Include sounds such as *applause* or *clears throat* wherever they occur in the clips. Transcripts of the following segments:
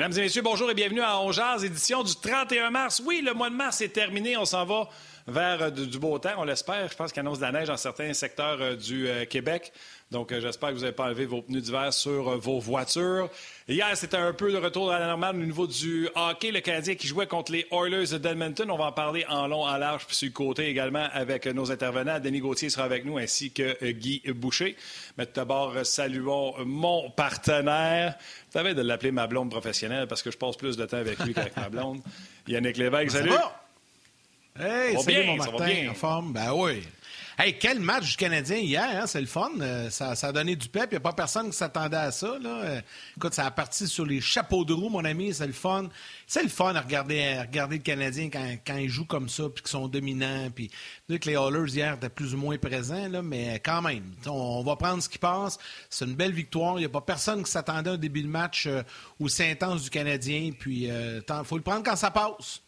Mesdames et messieurs, bonjour et bienvenue à Ongears, édition du 31 mars. Oui, le mois de mars est terminé. On s'en va vers euh, du beau temps, on l'espère. Je pense qu'il annonce de la neige dans certains secteurs euh, du euh, Québec. Donc, j'espère que vous n'avez pas enlevé vos pneus d'hiver sur vos voitures. Hier, c'était un peu de retour à la normale au niveau du hockey. Le Canadien qui jouait contre les Oilers d'Edmonton. On va en parler en long, en large, puis sur le côté également avec nos intervenants. Denis Gauthier sera avec nous, ainsi que Guy Boucher. Mais tout d'abord, saluons mon partenaire. Tu avais de l'appeler ma blonde professionnelle parce que je passe plus de temps avec lui qu'avec ma blonde. *laughs* Yannick Lévesque, salut. Hey, salut mon Martin, en forme? Ben oui. Hey, quel match du Canadien hier, hein? c'est le fun. Euh, ça, a donné du pep. Il n'y a pas personne qui s'attendait à ça. Euh, écoute, ça a parti sur les chapeaux de roue, mon ami. C'est le fun. C'est le fun à regarder, le Canadien quand, ils jouent comme ça, puis qu'ils sont dominants. Puis que les Hallers hier étaient plus ou moins présents, mais quand même, on, va prendre ce qui passe. C'est une belle victoire. Il n'y a pas personne qui s'attendait à un début de match euh, aussi intense du Canadien. Puis il faut le prendre quand ça passe.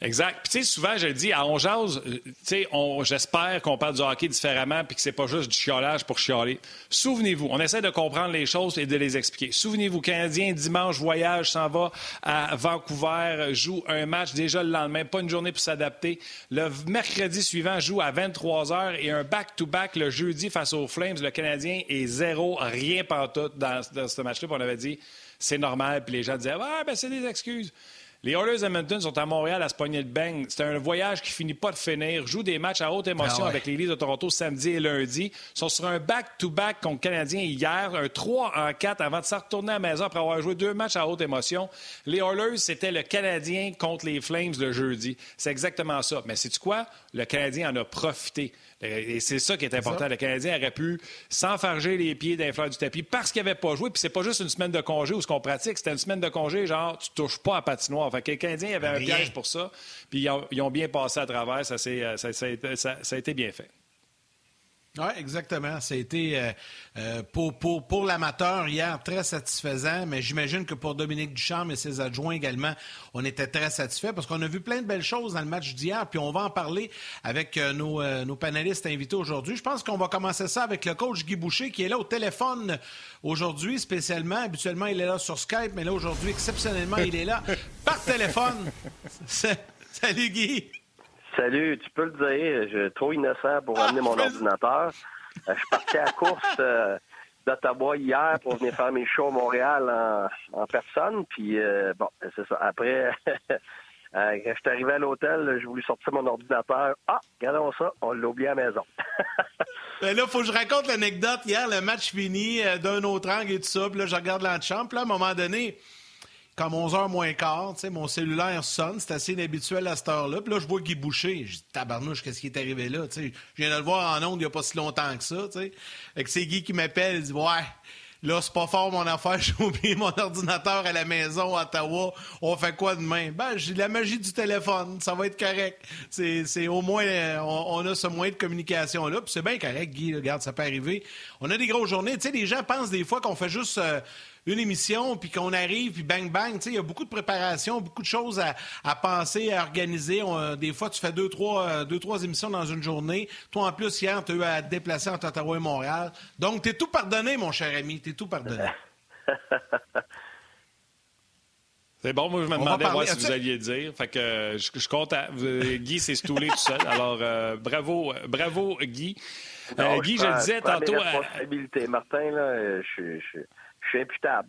Exact. Puis, tu sais, souvent, je le dis, à On euh, tu sais, j'espère qu'on parle du hockey différemment puis que c'est pas juste du chiolage pour chioler. Souvenez-vous, on essaie de comprendre les choses et de les expliquer. Souvenez-vous, Canadien, dimanche, voyage, s'en va à Vancouver, joue un match déjà le lendemain, pas une journée pour s'adapter. Le mercredi suivant, joue à 23 h et un back-to-back le jeudi face aux Flames. Le Canadien est zéro, rien pantoute dans, dans ce match-là. On avait dit, c'est normal. Puis les gens disaient, ah, ben, c'est des excuses. Les Oilers Edmonton sont à Montréal à se pogner le bang. C'est un voyage qui finit pas de finir. Jouent des matchs à haute émotion ah avec les Leafs de Toronto samedi et lundi. Ils sont sur un back-to-back contre le Canadien hier, un 3 en 4 avant de se retourner à la maison après avoir joué deux matchs à haute émotion. Les Oilers, c'était le Canadien contre les Flames le jeudi. C'est exactement ça. Mais c'est quoi? Le Canadien en a profité. Et c'est ça qui est important. Le Canadien aurait pu s'enfarger les pieds d'un fleur du tapis parce qu'il n'avait pas joué. Puis c'est pas juste une semaine de congé où ce qu'on pratique, c'était une semaine de congé, genre tu touches pas à patinoire. Fait que le Canadien avait un piège pour ça. Puis ils ont, bien passé à travers. Ça, euh, ça, ça a été bien fait. Oui, exactement. Ça a été euh, euh, pour, pour, pour l'amateur hier très satisfaisant, mais j'imagine que pour Dominique Ducharme et ses adjoints également, on était très satisfaits parce qu'on a vu plein de belles choses dans le match d'hier, puis on va en parler avec euh, nos, nos, panélistes invités aujourd'hui. Je pense qu'on va commencer ça avec le coach Guy Boucher qui est là au téléphone aujourd'hui spécialement. Habituellement, il est là sur Skype, mais là aujourd'hui, exceptionnellement, il est là par téléphone. *laughs* Salut Guy. Salut, tu peux le dire, je suis trop innocent pour amener mon ordinateur. Euh, je suis parti à la course euh, d'Ottawa hier pour venir faire mes shows à Montréal en, personne. Puis, euh, bon, c'est ça. Après, *laughs* quand je suis arrivé à l'hôtel, j'ai voulu sortir mon ordinateur. Ah, regardons ça, on l'a oublié à la maison. *laughs* Ben là, faut que je raconte l'anecdote. Hier, le match fini d'un autre angle et tout ça. Puis là, je regarde l'antichambre. Puis là, à un moment donné, comme 11h moins quart, mon cellulaire sonne, c'est assez inhabituel à cette heure-là. Puis là, je vois Guy Boucher. Je dis, tabarnouche, qu'est-ce qui est arrivé là? je viens de le voir en ondes il n'y a pas si longtemps que ça. T'sais. Fait que c'est Guy qui m'appelle, il dit, ouais, là, c'est pas fort mon affaire, *laughs* j'ai oublié mon ordinateur à la maison à Ottawa. On fait quoi demain? Ben, j'ai la magie du téléphone, ça va être correct. C'est au moins, on, a ce moyen de communication-là. Puis c'est bien correct, Guy, regarde, ça peut arriver. On a des grosses journées. Tu sais, les gens pensent des fois qu'on fait juste. Euh, une émission, puis qu'on arrive, puis bang, bang. Il y a beaucoup de préparation, beaucoup de choses à, penser, à organiser. des fois, tu fais deux trois, euh, deux, trois émissions dans une journée. Toi, en plus, hier, tu as eu à te déplacer entre Ottawa et Montréal. Donc, tu es tout pardonné, mon cher ami. Tu es tout pardonné. *laughs* C'est bon, moi je me demandais moi, si vous alliez dire. Fait que euh, je, je compte Guy s'est stoulé tout seul. Alors euh, bravo, bravo Guy. Guy, je, le disais tantôt. responsabilité. Martin, là, je, je, suis imputable.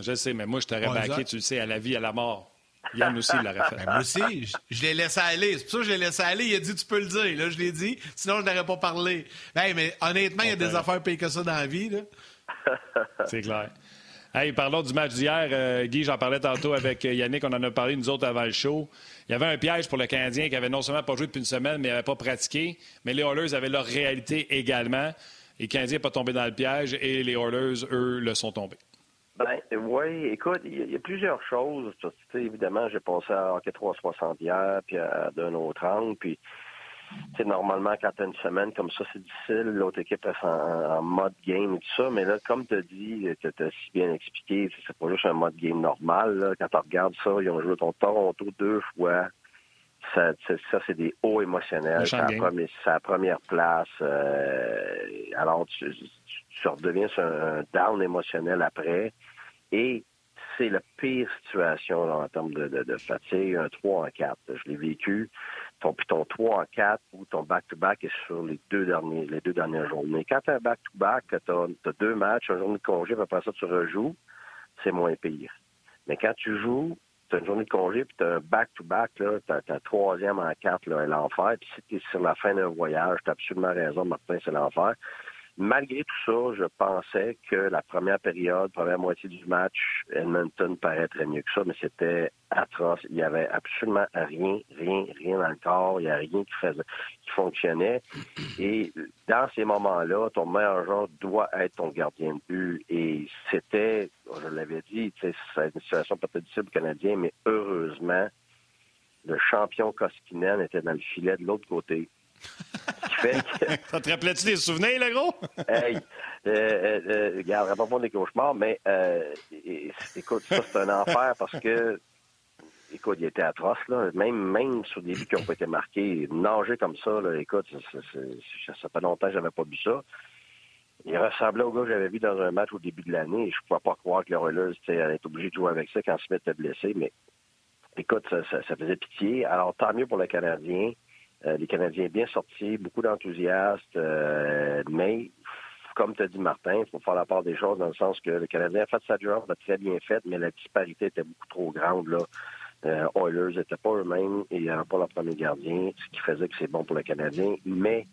je sais, mais moi, je t'aurais baqué, tu le sais, à la vie, à la mort. Yann aussi l'aurait fait. Ben, moi aussi, je, l'ai laissé aller. C'est pour ça que je l'ai laissé aller. Il a dit, tu peux le dire. Là, je l'ai dit. Sinon, je n'aurais pas parlé. mais honnêtement, il y a des affaires pires que ça dans la vie. *laughs* C'est clair. Hey, parlons du match d'hier. Euh, Guy, j'en parlais tantôt avec Yannick. On en a parlé, nous autres, avant le show. Il y avait un piège pour le Canadien qui avait non seulement pas joué depuis une semaine, mais n'avait pas pratiqué. Mais les Oilers avaient leur réalité également. Et Canadien n'est pas tombé dans le piège et les Oilers, eux, le sont tombés. Ben, oui, écoute, il y, a plusieurs choses. évidemment, j'ai passé à Hockey 360 hier, puis à d'un autre angle, puis normalement, quand tu as une semaine comme ça, c'est difficile. L'autre équipe est en, mode game et tout ça. Mais là, comme tu as dit, tu as si bien expliqué, c'est pas juste un mode game normal. Quand tu regardes ça, ils ont joué ton Toronto deux fois. Ça, c'est des hauts émotionnels. C'est la, première place. Euh, alors, tu, redeviens sur un down émotionnel après. Et c'est la pire situation en termes de, fatigue, un 3 en 4. Je l'ai vécu. Ton, puis ton 3 en 4 ou ton back-to-back est sur les deux, derniers, les deux dernières journées. Quand tu as un back-to-back, tu as, deux matchs, un journée de congé, puis après ça, tu rejoues, c'est moins pire. Mais quand tu joues, tu as une journée de congé, puis tu as un back-to-back, tu as, troisième en 4, là, l'enfer. Puis si tu es sur la fin d'un voyage, tu as absolument raison, Martin, c'est l'enfer. Malgré tout ça, je pensais que la première période, première moitié du match, Edmonton paraîtrait mieux que ça, mais c'était atroce. Il n'y avait absolument rien, rien, rien dans le corps. Il n'y a rien qui faisait, qui fonctionnait. Et dans ces moments-là, ton meilleur joueur doit être ton gardien de but. Et c'était, je l'avais dit, c'est une situation peut-être difficile pour Canadien, mais heureusement, le champion Koskinen était dans le filet de l'autre côté. *laughs* Ça te rappelait-tu des souvenirs, le gros? *laughs* hey, euh, euh, euh regarde, pas des cauchemars, mais euh, écoute, ça, c'est un enfer parce que, écoute, il était atroce, là. Même, même sur des buts qui n'ont pas été marqués, nager comme ça, là, écoute, ça, fait longtemps que j'avais pas vu ça. Il ressemblait au gars que j'avais vu dans un match au début de l'année. Je ne pouvais pas croire que le Oilers allait être obligé de jouer avec ça quand Smith était blessé, mais écoute, ça, faisait pitié. Alors, tant mieux pour le Canadien. Euh, les Canadiens bien sortis, beaucoup d'enthousiastes, euh, mais comme as dit, Martin, il faut faire la part des choses dans le sens que le Canadien a fait sa job, a très bien fait, mais la disparité était beaucoup trop grande. Là. Euh, Oilers n'étaient pas eux-mêmes et n'avaient pas leur premier gardien, ce qui faisait que c'est bon pour le Canadien. Mais,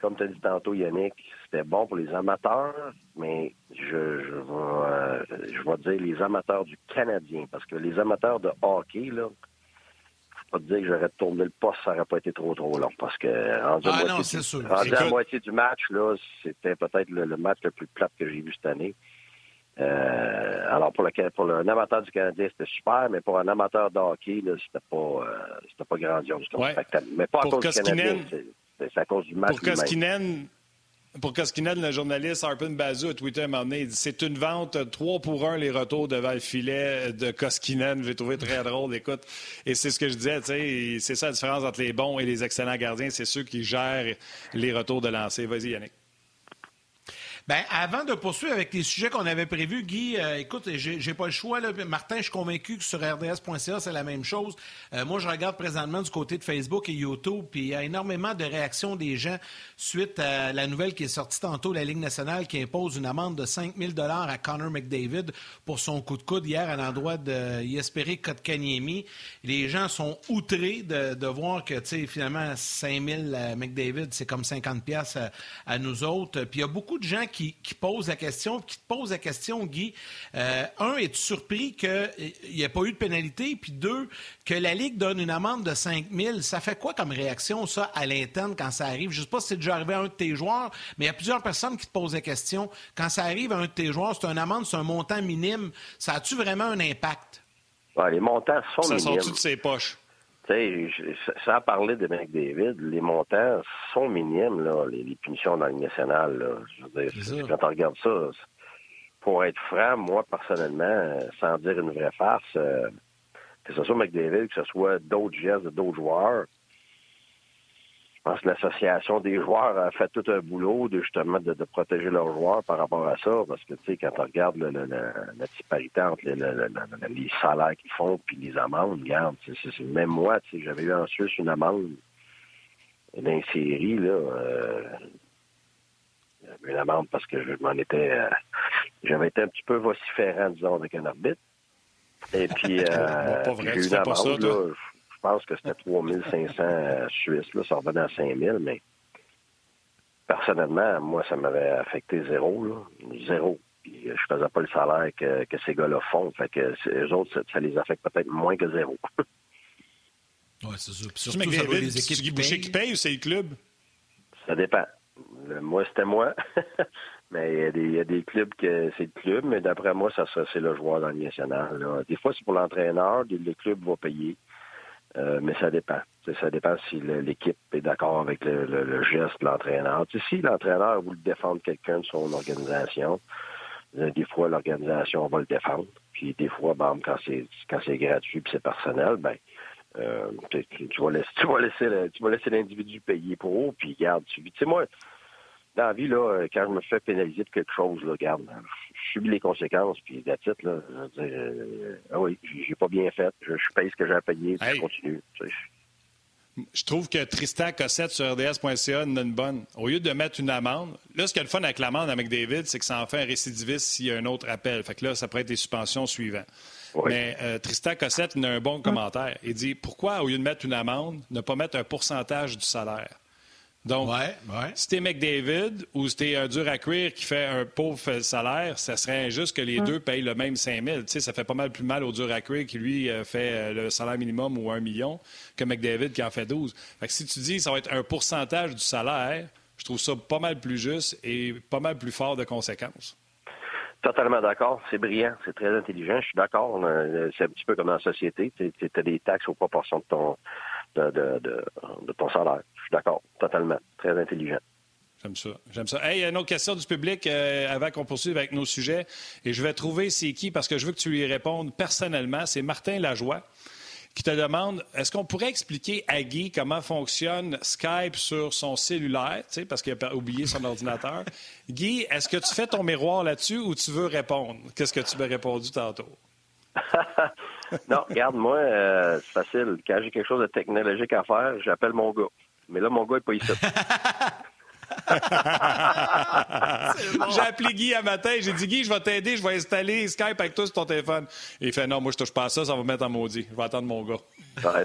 comme tu as dit tantôt, Yannick, c'était bon pour les amateurs, mais je, je, vais, je vais dire les amateurs du Canadien, parce que les amateurs de hockey, là, pas te dire que j'aurais tourné le poste, ça n'aurait pas été trop trop long. Parce que rendu, ah, à, moitié, du, rendu à moitié du match, là, c'était peut-être le, match le plus plat que j'ai vu cette année. Euh, alors pour le pour un amateur du Canadien, c'était super, mais pour un amateur de hockey, c'était pas euh, c'était pas grandiose comme spectacle. Mais pas à cause du Canadien, c'est à cause du match. Pour Koskinen, pour Koskinen, le journaliste Harpin Bazou a tweeté un moment dit c'est une vente 3 pour 1 les retours devant le filet de Koskinen. J'ai trouvé très drôle, écoute. Et c'est ce que je disais, c'est ça la différence entre les bons et les excellents gardiens, c'est ceux qui gèrent les retours de lancer. Vas-y, Yannick. Ben, avant de poursuivre avec les sujets qu'on avait prévus, Guy, euh, écoute, j'ai pas le choix. Là. Martin, je suis convaincu que sur RDS.ca, c'est la même chose. Euh, moi, je regarde présentement du côté de Facebook et YouTube, puis il y a énormément de réactions des gens suite à la nouvelle qui est sortie tantôt, la Ligue nationale qui impose une amende de 5 000 à Connor McDavid pour son coup de coude hier à l'endroit de Yesperi Kotkaniemi. Les gens sont outrés de, voir que, tu sais, finalement, 5 000 à McDavid, c'est comme 50 pièces à, nous autres. Puis il y a beaucoup de gens qui qui, pose la question, qui te pose la question, Guy. Euh, un, es-tu surpris qu'il n'y ait pas eu de pénalité? Puis deux, que la Ligue donne une amende de 5 000. Ça fait quoi comme réaction, ça, à l'interne quand ça arrive? Je ne sais pas si c'est déjà arrivé à un de tes joueurs, mais il y a plusieurs personnes qui te posent la question. Quand ça arrive à un de tes joueurs, c'est une amende, c'est un montant minime. Ça a-tu vraiment un impact? les montants sont ça minimes. Ça sort de ses poches? Sans parler de McDavid, les montants sont minimes, là, les, punitions dans le national. quand on regarde ça, pour être franc, moi, personnellement, sans dire une vraie farce, euh, que ce soit McDavid, que ce soit d'autres gestes de d'autres joueurs, je pense que l'association des joueurs a fait tout un boulot de justement de, protéger leurs joueurs par rapport à ça, parce que tu sais, quand on regarde le, la disparité entre les salaires qu'ils font puis les amendes, regarde, c'est, même moi, tu sais, j'avais eu en Suisse une amende d'une série, là, euh, une amende parce que je m'en étais, euh, j'avais été un petit peu vociférant, disons, avec un arbitre. Et puis, *laughs* euh, j'ai eu une amende, là, je pense que c'était 3500 Suisses, là, ça revenait à 5000, mais personnellement, moi, ça m'avait affecté zéro, là. Zéro. Puis je faisais pas le salaire que, ces gars-là font. Fait que eux autres, ça, les affecte peut-être moins que zéro. *laughs* oui, c'est ça. Puis surtout, ça les équipes qui Boucher qui paye ou c'est le club? Ça dépend. moi, c'était moi. *laughs* mais il y, a des clubs que c'est le club, mais d'après moi, ça, c'est le joueur dans le national. Des fois, c'est pour l'entraîneur, le club va payer. Euh, mais ça dépend. ça dépend si l'équipe est d'accord avec le, geste de l'entraîneur. si l'entraîneur veut défendre quelqu'un de son organisation, euh, des fois l'organisation va le défendre. Puis des fois, ben, quand c'est quand c'est gratuit et c'est personnel, ben euh, tu, vas laisser tu vas laisser *laughs* tu vas laisser l'individu payer pour. Puis garde, tu sais moi dans la vie, là, quand je me fais pénaliser de quelque chose, là, garde, subis les conséquences, puis la titre, là, je euh, ah oui, j'ai pas bien fait, je, paye ce que j'ai à payer, puis je continue. Je trouve que Tristan Cossette sur RDS.ca a une bonne. Au lieu de mettre une amende, là, ce qui est le fun avec l'amende avec David, c'est que ça en fait un récidiviste s'il y a un autre appel. Fait que là, ça pourrait être des suspensions suivantes. Mais euh, Tristan Cossette, il a un bon commentaire. Il dit pourquoi, au lieu de mettre une amende, ne pas mettre un pourcentage du salaire? Donc, si t'es McDavid ou si t'es un dur à cuire qui fait un pauvre salaire, ça serait injuste que les deux payent le même 5 000. Tu sais, ça fait pas mal plus mal au dur à cuire qui, lui, euh, fait euh, le salaire minimum ou un million que McDavid qui en fait 12. Fait que si tu dis que ça va être un pourcentage du salaire, je trouve ça pas mal plus juste et pas mal plus fort de conséquences. Totalement d'accord. C'est brillant. C'est très intelligent. Je suis d'accord. Euh, c'est un petit peu comme dans la société. Tu as des taxes aux proportions de ton, de, de, de ton salaire. Suis d'accord. Totalement. Très intelligent. J'aime ça. J'aime ça. Hey, une autre question du public euh, avant qu'on poursuive avec nos sujets. Et je vais trouver c'est qui parce que je veux que tu lui répondes personnellement. C'est Martin Lajoie qui te demande est-ce qu'on pourrait expliquer à Guy comment fonctionne Skype sur son cellulaire, parce qu'il a oublié son ordinateur. *laughs* Guy, est-ce que tu fais ton miroir là-dessus ou tu veux répondre? Qu'est-ce que tu m'as répondu tantôt? *laughs* non, regarde, moi, euh, c'est facile. Quand j'ai quelque chose de technologique à faire, j'appelle mon gars. Mais là, mon gars n'est pas ici. *laughs* J'ai appelé Guy un matin, j'ai dit Guy, je vais t'aider, je vais installer Skype avec toi sur ton téléphone. il fait non, moi je touche pas à ça, ça va me mettre en maudit. Je vais attendre mon gars.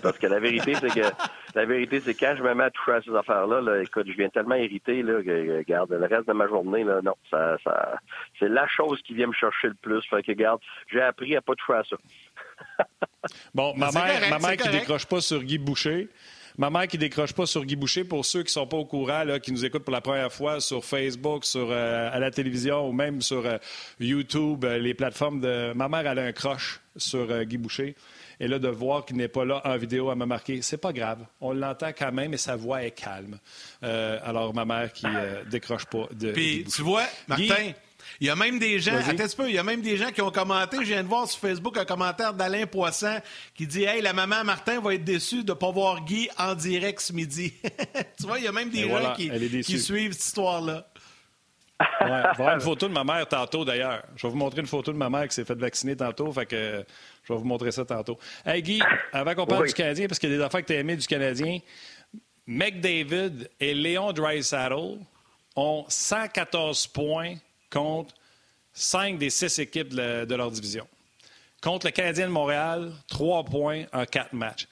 parce que la vérité, c'est que la vérité, c'est quand je me mets à toucher à ces affaires-là, écoute, je viens tellement irrité là, que garde le reste de ma journée, là, non, ça, ça c'est la chose qui vient me chercher le plus. Fait que garde, j'ai appris à pas toucher à ça. bon, ma mère, ma mère qui décroche pas sur Guy Boucher. Ma mère qui décroche pas sur Guy Boucher, pour ceux qui sont pas au courant, là, qui nous écoutent pour la première fois sur Facebook, sur euh, à la télévision ou même sur euh, YouTube, euh, les plateformes de. Ma mère, elle a un croche sur Guy Boucher. Et là, de voir qu'il n'est pas là en vidéo, à me marquer, c'est pas grave. On l'entend quand même et sa voix est calme. alors, ma mère qui décroche pas de. Puis, tu vois, Martin, il y a même des gens, attends un peu, il y a même des gens qui ont commenté. Je viens de voir sur Facebook un commentaire d'Alain Poisson qui dit Hey, la maman Martin va être déçue de ne pas voir Guy en direct ce midi. *laughs* tu vois, il y a même des gens qui, suivent cette histoire-là. ouais, va voir une photo de ma mère tantôt d'ailleurs. Je vais vous montrer une photo de ma mère qui s'est fait vacciner tantôt. Fait que je vais vous montrer ça tantôt. Hey Guy, avant qu'on parle du Canadien, parce qu'il y a des affaires que tu as aimées du Canadien, McDavid et Léon Dreisaitl ont 114 points contre cinq des six équipes de, leur division. Contre le Canadien de Montréal, trois points en quatre matchs.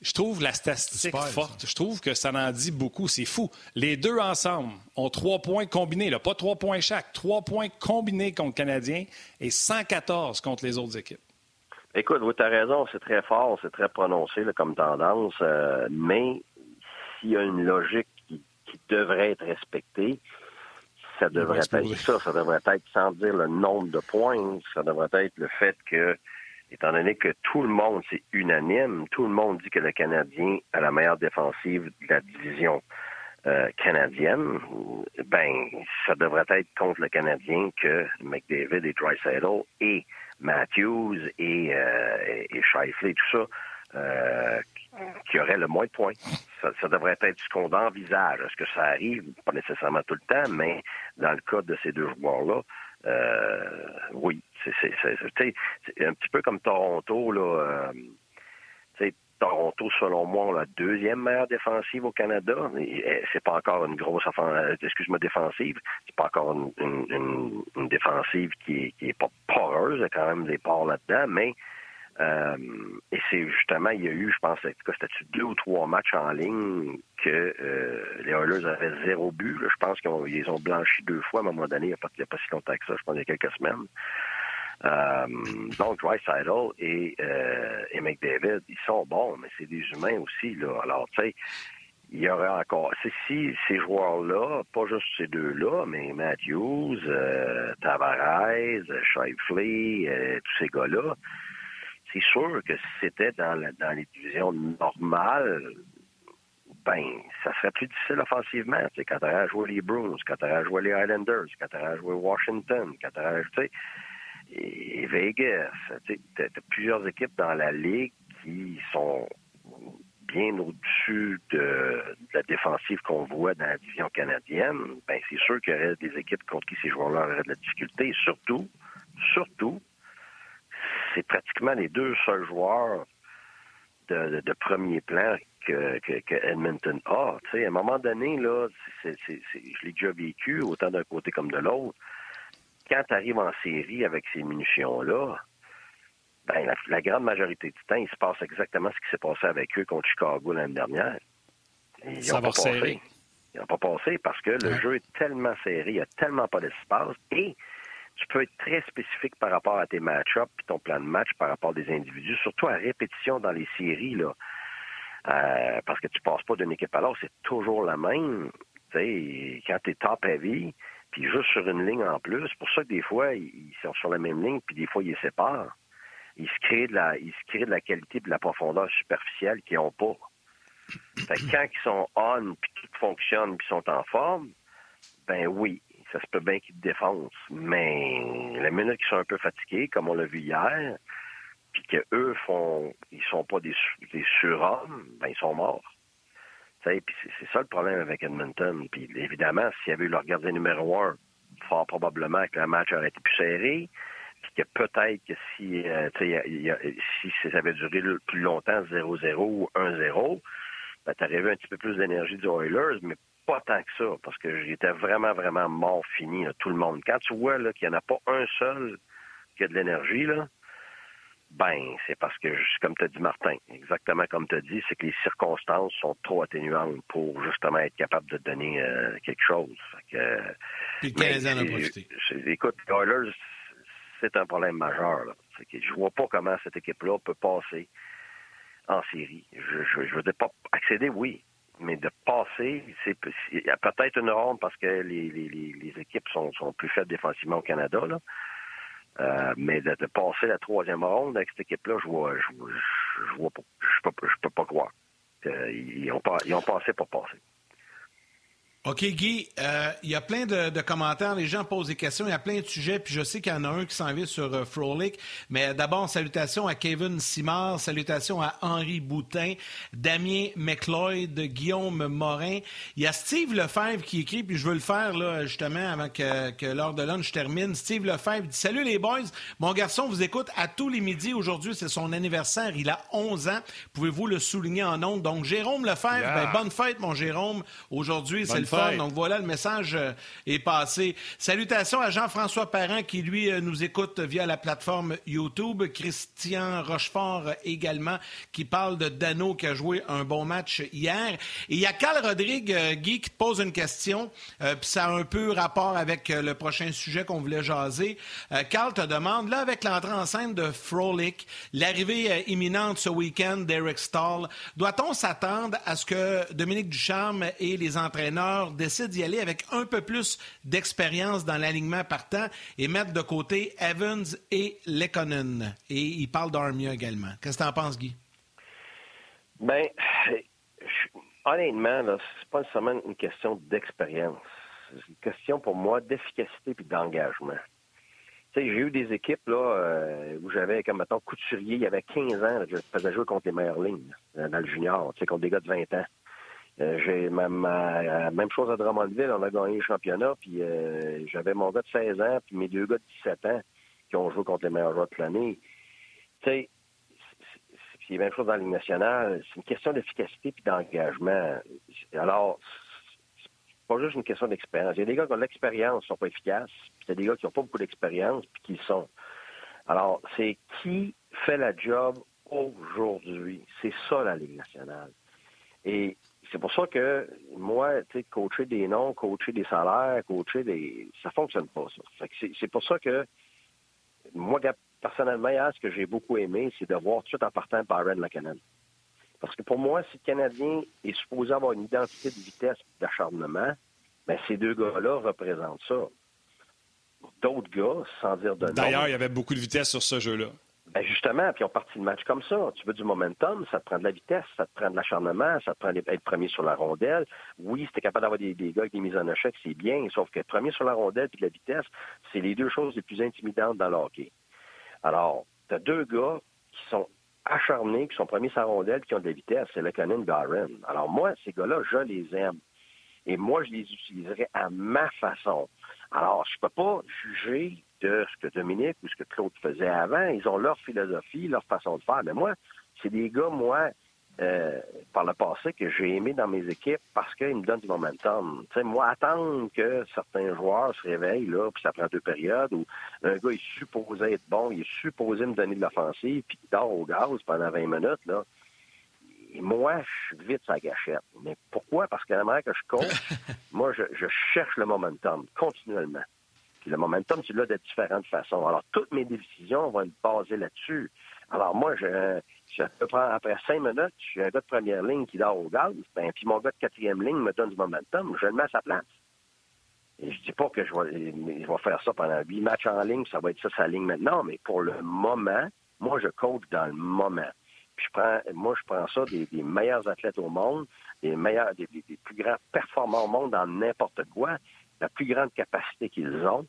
Je trouve la statistique forte. Je trouve que ça en dit beaucoup. C'est fou. Les deux ensemble ont trois points combinés. Là. Pas trois points chaque. Trois points combinés contre le Canadien et 114 contre les autres équipes. Écoute, tu as raison. C'est très fort. C'est très prononcé comme tendance. Euh, mais s'il y a une logique qui devrait être respectée, ça devrait être ça. Ça devrait être, sans dire le nombre de points, ça devrait être le fait que, étant donné que tout le monde, c'est unanime, tout le monde dit que le Canadien a la meilleure défensive de la division euh, canadienne, ben, ça devrait être contre le Canadien que McDavid et Dreisaitl et Matthews et, euh, et Shifley, tout ça, euh, qui aurait le moins de points. Ça, devrait être ce qu'on envisage. Est-ce que ça arrive? Pas nécessairement tout le temps, mais dans le cas de ces deux joueurs-là, euh, oui. C'est un petit peu comme Toronto, là. Euh, Toronto, selon moi, la deuxième meilleure défensive au Canada. C'est pas encore une grosse euh, excuse-moi, défensive. C'est pas encore une, défensive qui qui est pas poreuse. Il y a quand même des ports là-dedans, mais Euh, et c'est justement, il y a eu, je pense, c'était deux ou trois matchs en ligne que euh, les Oilers avaient zéro but. Je pense qu'ils ont blanchi deux fois à un moment donné, il n'y a, pas si longtemps que ça, je pense il y a quelques semaines. Euh, donc, Dreisaitl et, et McDavid, ils sont bons, mais c'est des humains aussi. Là. Alors, tu sais, il y aurait encore. Si ces joueurs-là, pas juste ces deux-là, mais Matthews, Tavares, Shifley, tous ces gars-là, c'est sûr que si c'était dans, dans les divisions normales, ben, ça serait plus difficile offensivement. C'est quand tu à jouer les Bruins, quand tu à jouer les Islanders, quand tu à jouer Washington, quand tu jouer et Vegas. Tu as, plusieurs équipes dans la ligue qui sont bien au-dessus de, la défensive qu'on voit dans la division canadienne, ben c'est sûr qu'il y aurait des équipes contre qui ces joueurs-là auraient de la difficulté. Et surtout, surtout, c'est pratiquement les deux seuls joueurs de, premier plan que, Edmonton a. à un moment donné, là, je l'ai déjà vécu, autant d'un côté comme de l'autre. Quand tu arrives en série avec ces munitions-là, ben, la, grande majorité du temps, il se passe exactement ce qui s'est passé avec eux contre Chicago l'année dernière. Ils n'ont pas passé. Ils n'ont pas passé parce que le jeu est tellement serré, il n'y a tellement pas d'espace et tu peux être très spécifique par rapport à tes match-ups puis ton plan de match par rapport à des individus, surtout à répétition dans les séries, là. Euh, parce que tu passes pas d'une équipe à l'autre, c'est toujours la même. sais, quand tu es top heavy, puis juste sur une ligne en plus, c'est pour ça que des fois, ils sont sur la même ligne, puis des fois, ils les séparent ils se créent de la, ils se créent de la qualité de la profondeur superficielle qu'ils n'ont pas. Quand ils sont on, puis tout fonctionne, puis sont en forme, ben oui, ça se peut bien qu'ils te défoncent. Mais la minute qu'ils sont un peu fatigués, comme on l'a vu hier, puis qu'eux font, ils sont pas des, surhommes, ben ils sont morts. Puis c'est ça le problème avec Edmonton. Puis évidemment, s'il y avait eu leur gardien numéro un, fort probablement que le match aurait été plus serré que peut-être que si, euh, ça avait duré plus longtemps, 0-0 ou 1-0, ben, tu aurais vu un petit peu plus d'énergie du Oilers, mais pas tant que ça, parce que j'étais vraiment, vraiment mort fini, tout le monde. Quand tu vois qu'il n'y en a pas un seul qui a de l'énergie, là, ben, c'est parce que, comme tu as dit, Martin, exactement comme tu as dit, c'est que les circonstances sont trop atténuantes pour justement être capable de donner euh, quelque chose. Fait que, Puis le profité. Écoute, Oilers, c'est un problème majeur. Là. Que je vois pas comment cette équipe-là peut passer en série. Je ne veux dire pas accéder, oui, mais de passer, c'est peut-être une ronde parce que les, équipes sont, plus faibles défensivement au Canada. Là. Euh, mais de, passer la troisième ronde avec cette équipe-là, je vois, je, je, peux, je peux pas croire. Ils ont passé pour passer. OK, Guy, euh, il y a plein de, commentaires, les gens posent des questions, il y a plein de sujets, puis je sais qu'il y en a un qui s'en vient sur euh, Frolic. Mais d'abord, salutations à Kevin Simard, salutations à Henri Boutin, Damien McLeod, Guillaume Morin. Il y a Steve Lefebvre qui écrit, puis je veux le faire là, justement avant que, que l'heure de lunch termine. Steve Lefebvre dit Salut les boys, mon garçon vous écoute à tous les midis. Aujourd'hui, c'est son anniversaire, il a 11 ans. Pouvez-vous le souligner en ondes? Donc, Jérôme Lefebvre, ben, bonne fête, mon Jérôme. Aujourd'hui, c'est le donc voilà, le message euh, est passé. Salutations à Jean-François Parent qui, lui, euh, nous écoute via la plateforme YouTube. Christian Rochefort euh, également qui parle de Dano qui a joué un bon match hier. Et il y a Carl Rodrigue, Guy, qui te pose une question. puis ça a un peu rapport avec le prochain sujet qu'on voulait jaser. Carl te demande, là, avec l'entrée en scène de Frolic, l'arrivée imminente ce week-end d'Eric Stahl, doit-on s'attendre à ce que Dominique Ducharme et les entraîneurs décide d'y aller avec un peu plus d'expérience dans l'alignement partant et mettre de côté Evans et Lekonen. Et il parle d'Armia également. Qu'est-ce que tu en penses, Guy? Bien, honnêtement, ce n'est pas seulement une question d'expérience. C'est une question pour moi d'efficacité et d'engagement. j'ai eu des équipes là, euh, où j'avais, comme mettons, Couturier, il y avait 15 ans, je faisais jouer contre les meilleures lignes dans le junior, contre des gars de 20 ans. Euh, j'ai même, même chose à Drummondville, on a gagné le championnat, puis euh, j'avais mon gars de 16 ans, puis mes deux gars de 17 ans qui ont joué contre les meilleurs joueurs de l'année. Tu sais, c'est la même chose dans la Ligue nationale. C'est une question d'efficacité puis d'engagement. Alors, c'est pas juste une question d'expérience. Il y a des gars qui ont de l'expérience, qui sont pas efficaces, puis il y a des gars qui n'ont pas beaucoup d'expérience, puis qui le sont. Alors, c'est qui fait la job aujourd'hui? C'est ça, la Ligue nationale. Et c'est pour ça que moi, tu sais, coacher des noms, coacher des salaires, coacher des. Ça fonctionne pas, ça. c'est pour ça que moi, personnellement, ce que j'ai beaucoup aimé, c'est de voir tout en partant Byron Lacanen. Parce que pour moi, si le Canadien est supposé avoir une identité de vitesse d'acharnement, ben ces deux gars-là représentent ça. D'autres gars, sans dire de. D'ailleurs, il y avait beaucoup de vitesse sur ce jeu-là. Ben justement, puis on partit le match comme ça. Tu veux du momentum, ça te prend de la vitesse, ça te prend de l'acharnement, ça te prend d'être premier sur la rondelle. Oui, si tu capable d'avoir des, gars avec des mises en échec, c'est bien, sauf que premier sur la rondelle et de la vitesse, c'est les deux choses les plus intimidantes dans le hockey. Alors, tu as deux gars qui sont acharnés, qui sont premiers sur la rondelle, qui ont de la vitesse, c'est le Canon Garren. Alors moi, ces gars-là, je les aime. Et moi, je les utiliserai à ma façon. Alors, je peux pas juger de ce que Dominique ou ce que Claude faisait avant. Ils ont leur philosophie, leur façon de faire. Mais moi, c'est des gars, moi, euh, par le passé, que j'ai aimé dans mes équipes parce qu'ils me donnent du momentum. sais, moi, attendre que certains joueurs se réveillent, là, puis ça prend deux périodes, où un gars est supposé être bon, il est supposé me donner de l'offensive, puis il dort au gaz pendant 20 minutes, là. Et moi, je suis vite sa gâchette. Mais pourquoi? Parce qu'à la manière que je coach, *laughs* moi, je, je cherche le momentum continuellement. Puis le momentum, tu l'as de différentes façons. Alors, toutes mes décisions vont être basées là-dessus. Alors, moi, je, je prends, après cinq minutes, je suis un gars de première ligne qui dort au gaz, ben, puis mon gars de quatrième ligne me donne du momentum, je le mets à sa place. Et je dis pas que je vais, faire ça pendant huit matchs en ligne, ça va être ça sa ligne maintenant, mais pour le moment, moi, je coach dans le moment. Puis je prends, moi, je prends ça des, meilleurs athlètes au monde, des meilleurs, des plus grands performants au monde dans n'importe quoi. La plus grande capacité qu'ils ont,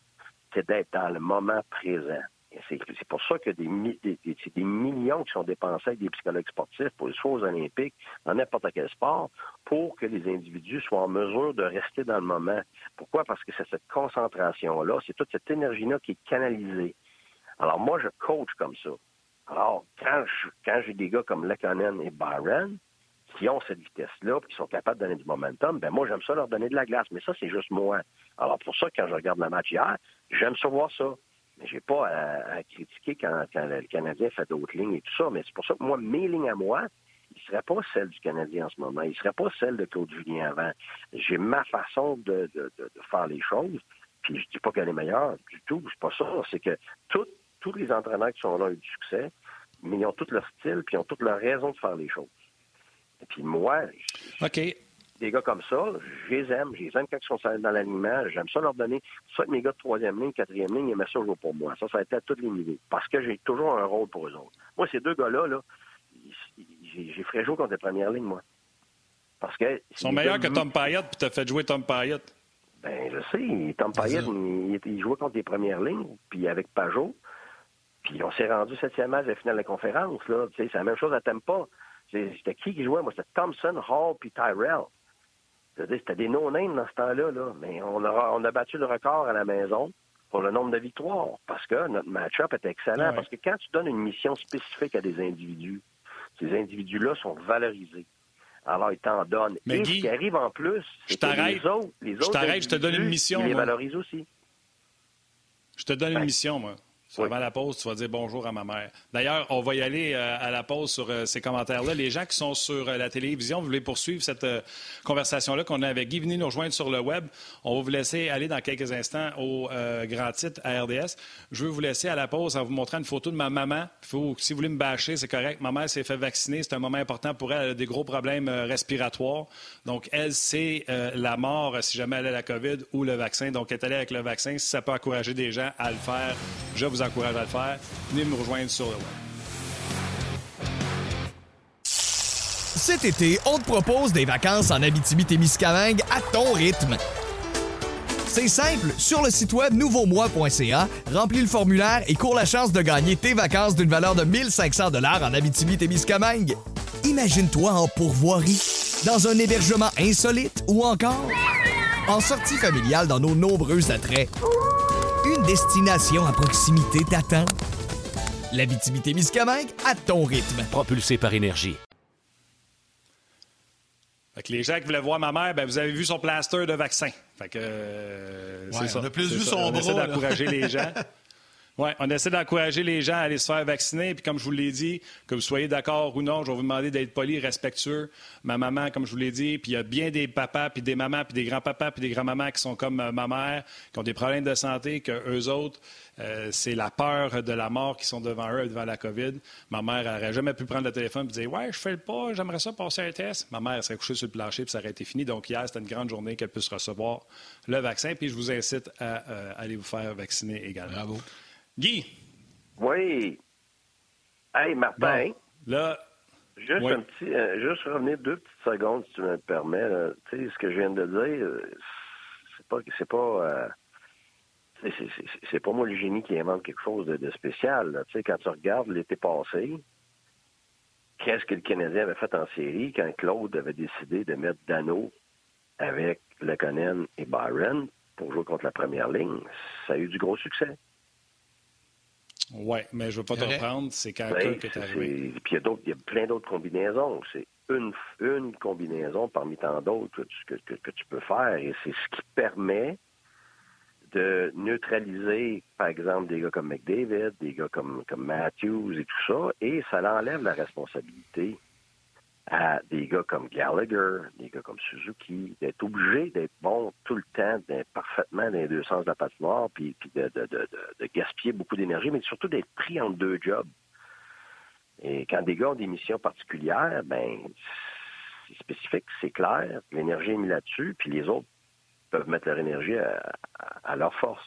c'est d'être dans le moment présent. C'est pour ça que des, des, millions qui sont dépensés des psychologues sportifs pour les choses olympiques, dans n'importe quel sport, pour que les individus soient en mesure de rester dans le moment. Pourquoi? Parce que c'est cette concentration-là, c'est toute cette énergie-là qui est canalisée. Alors moi, je coach comme ça. Alors, quand j'ai des gars comme Lekonen et Byron, qui ont cette vitesse-là, qui sont capables de donner du momentum, ben moi, j'aime ça leur donner de la glace. Mais ça, c'est juste moi. Alors, pour ça, quand je regarde le match hier, j'aime ça voir ça. Mais j'ai pas à, critiquer quand, le Canadien fait d'autres lignes et tout ça. Mais c'est pour ça que moi, mes lignes à moi, ils ne seraient pas celles du Canadien en ce moment. Ils ne seraient pas celles de Claude Julien avant. J'ai ma façon de, faire les choses. Puis je dis pas qu'elle est meilleure du tout. C'est pas ça. C'est que tous les entraîneurs qui sont là ont eu du succès, mais ils ont tout leur style, puis ils ont toute leur raison de faire les choses. Puis moi, OK des gars comme ça, je les aime. Je les aime quand ils sont dans l'alignement. J'aime ça leur donner. Soit mes gars de troisième ligne, quatrième ligne, ils mettent ça jour pour moi. Ça, ça a été à tous les niveaux. Parce que j'ai toujours un rôle pour eux autres. Moi, ces deux gars-là, là, j'ai ferais jouer contre les premières lignes, moi. Parce que. Ils sont meilleurs que Tom Payette, puis tu as fait jouer Tom Payette. Ben, je sais. Tom Payette, il, jouait contre les premières lignes, puis avec Pajot. Puis on s'est rendu septième match de la finale de la conférence, là. C'est la même chose à Tempa. C'était qui qui jouait? Moi, c'était Thompson, Hall, puis Tyrell. C'était des no-names dans ce temps-là, là. mais on a, on a battu le record à la maison pour le nombre de victoires parce que notre match-up était excellent. Parce que quand tu donnes une mission spécifique à des individus, ces individus-là sont valorisés. Alors, ils t'en donnent. Mais Et Guy, ce qui arrive en plus, c'est que les autres, les autres je je te donne une mission. Ils les valorisent aussi. Je te donne une ben, mission, moi. Avant la pause, tu vas dire bonjour à ma mère. D'ailleurs, on va y aller euh, à la pause sur euh, ces commentaires-là. Les gens qui sont sur euh, la télévision, vous voulez poursuivre cette conversation-là qu'on a avec Guy, venez nous rejoindre sur le web. On va vous laisser aller dans quelques instants au grand titre à RDS. Je veux vous laisser à la pause en vous montrant une photo de ma maman. Faut, si vous voulez me bâcher, c'est correct. Ma mère s'est fait vacciner. C'est un moment important pour elle. Elle a des gros problèmes respiratoires. Donc, elle, c'est la mort si jamais elle a la COVID ou le vaccin. Donc, elle est allée avec le vaccin. Si ça peut encourager des gens à le faire, je vous encourage à le faire. Venez me rejoindre sur le web. Cet été, on te propose des vacances en Abitibi-Témiscamingue à ton rythme. C'est simple, sur le site web nouveaumois.ca, remplis le formulaire et cours la chance de gagner tes vacances d'une valeur de 1500 dollars en Abitibi-Témiscamingue. Imagine-toi en pourvoirie, dans un hébergement insolite ou encore en sortie familiale dans nos nombreux attraits. Destination à proximité t'attend. La Miscamingue à ton rythme. Propulsé par énergie. Fait que les gens qui voulaient voir ma mère, ben, vous avez vu son plaster de vaccin. Fait que, euh, c'est ça. On a plus vu son bras. d'encourager les *laughs* gens. Oui, on essaie d'encourager les gens à aller se faire vacciner. Puis comme je vous l'ai dit, que vous soyez d'accord ou non, je vais vous demander d'être poli, respectueux. Ma maman, comme je vous l'ai dit, puis il y a bien des papas, puis des mamans, puis des grands-papas, puis des grands-mamans qui sont comme euh, ma mère, qui ont des problèmes de santé, que eux autres, euh, c'est la peur de la mort qui sont devant eux, devant la COVID. Ma mère n'aurait jamais pu prendre le téléphone et dire Ouais, je fais le pas, j'aimerais ça passer un test. Ma mère serait couchée sur le plancher puis ça aurait été fini. Donc, hier, c'était une grande journée qu'elle puisse recevoir le vaccin. Puis, je vous incite à euh, aller vous faire vacciner également. Bravo. Guy? Oui. Hey, Martin. là. Juste un petit, euh, juste revenir deux petites secondes, si tu me le permets. Tu sais, ce que je viens de dire, c'est pas, c'est pas, c'est pas moi le génie qui invente quelque chose de, spécial. Tu sais, quand tu regardes l'été passé, qu'est-ce que le Canadien avait fait en série quand Claude avait décidé de mettre Dano avec Lekonen et Byron pour jouer contre la première ligne? Ça a eu du gros succès. Oui, mais je ne veux pas te reprendre, c'est quand ben, qui est arrivé. Puis il y, a plein d'autres combinaisons. C'est une, une combinaison parmi tant d'autres que, que, tu peux faire. Et c'est ce qui permet de neutraliser, par exemple, des gars comme McDavid, des gars comme, comme Matthews et tout ça, et ça enlève la responsabilité à des gars comme Gallagher, des gars comme Suzuki, d'être obligé d'être bon tout le temps, d'être parfaitement dans les deux sens de la patinoire, puis, puis de, gaspiller beaucoup d'énergie, mais surtout d'être pris en deux jobs. Et quand des gars ont des missions particulières, ben c'est spécifique, c'est clair, l'énergie est mise là-dessus, puis les autres peuvent mettre leur énergie à, leur force.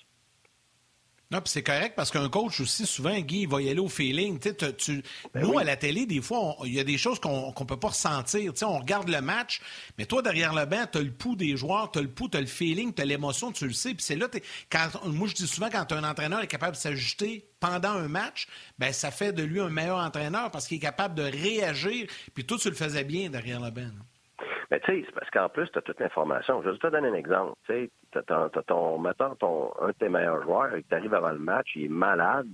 Non, puis c'est correct parce qu'un coach aussi, souvent, Guy, il va y aller au feeling. Tu, ben nous, à la télé, des fois, il y a des choses qu'on ne peut pas ressentir. on regarde le match, mais toi, derrière le banc, tu as le pouls des joueurs, tu as le pouls, tu as le feeling, tu as l'émotion, tu le sais. Puis c'est là, quand, moi, je dis souvent, quand un entraîneur est capable de s'ajuster pendant un match, ben ça fait de lui un meilleur entraîneur parce qu'il est capable de réagir. Puis toi, tu le faisais bien derrière le banc. Mais tu sais, c'est parce qu'en plus, tu as toute l'information. Je vais te donner un exemple. Tu sais, tu as, ton, mettons, ton, un de tes meilleurs joueurs, tu arrives avant le match, il est malade,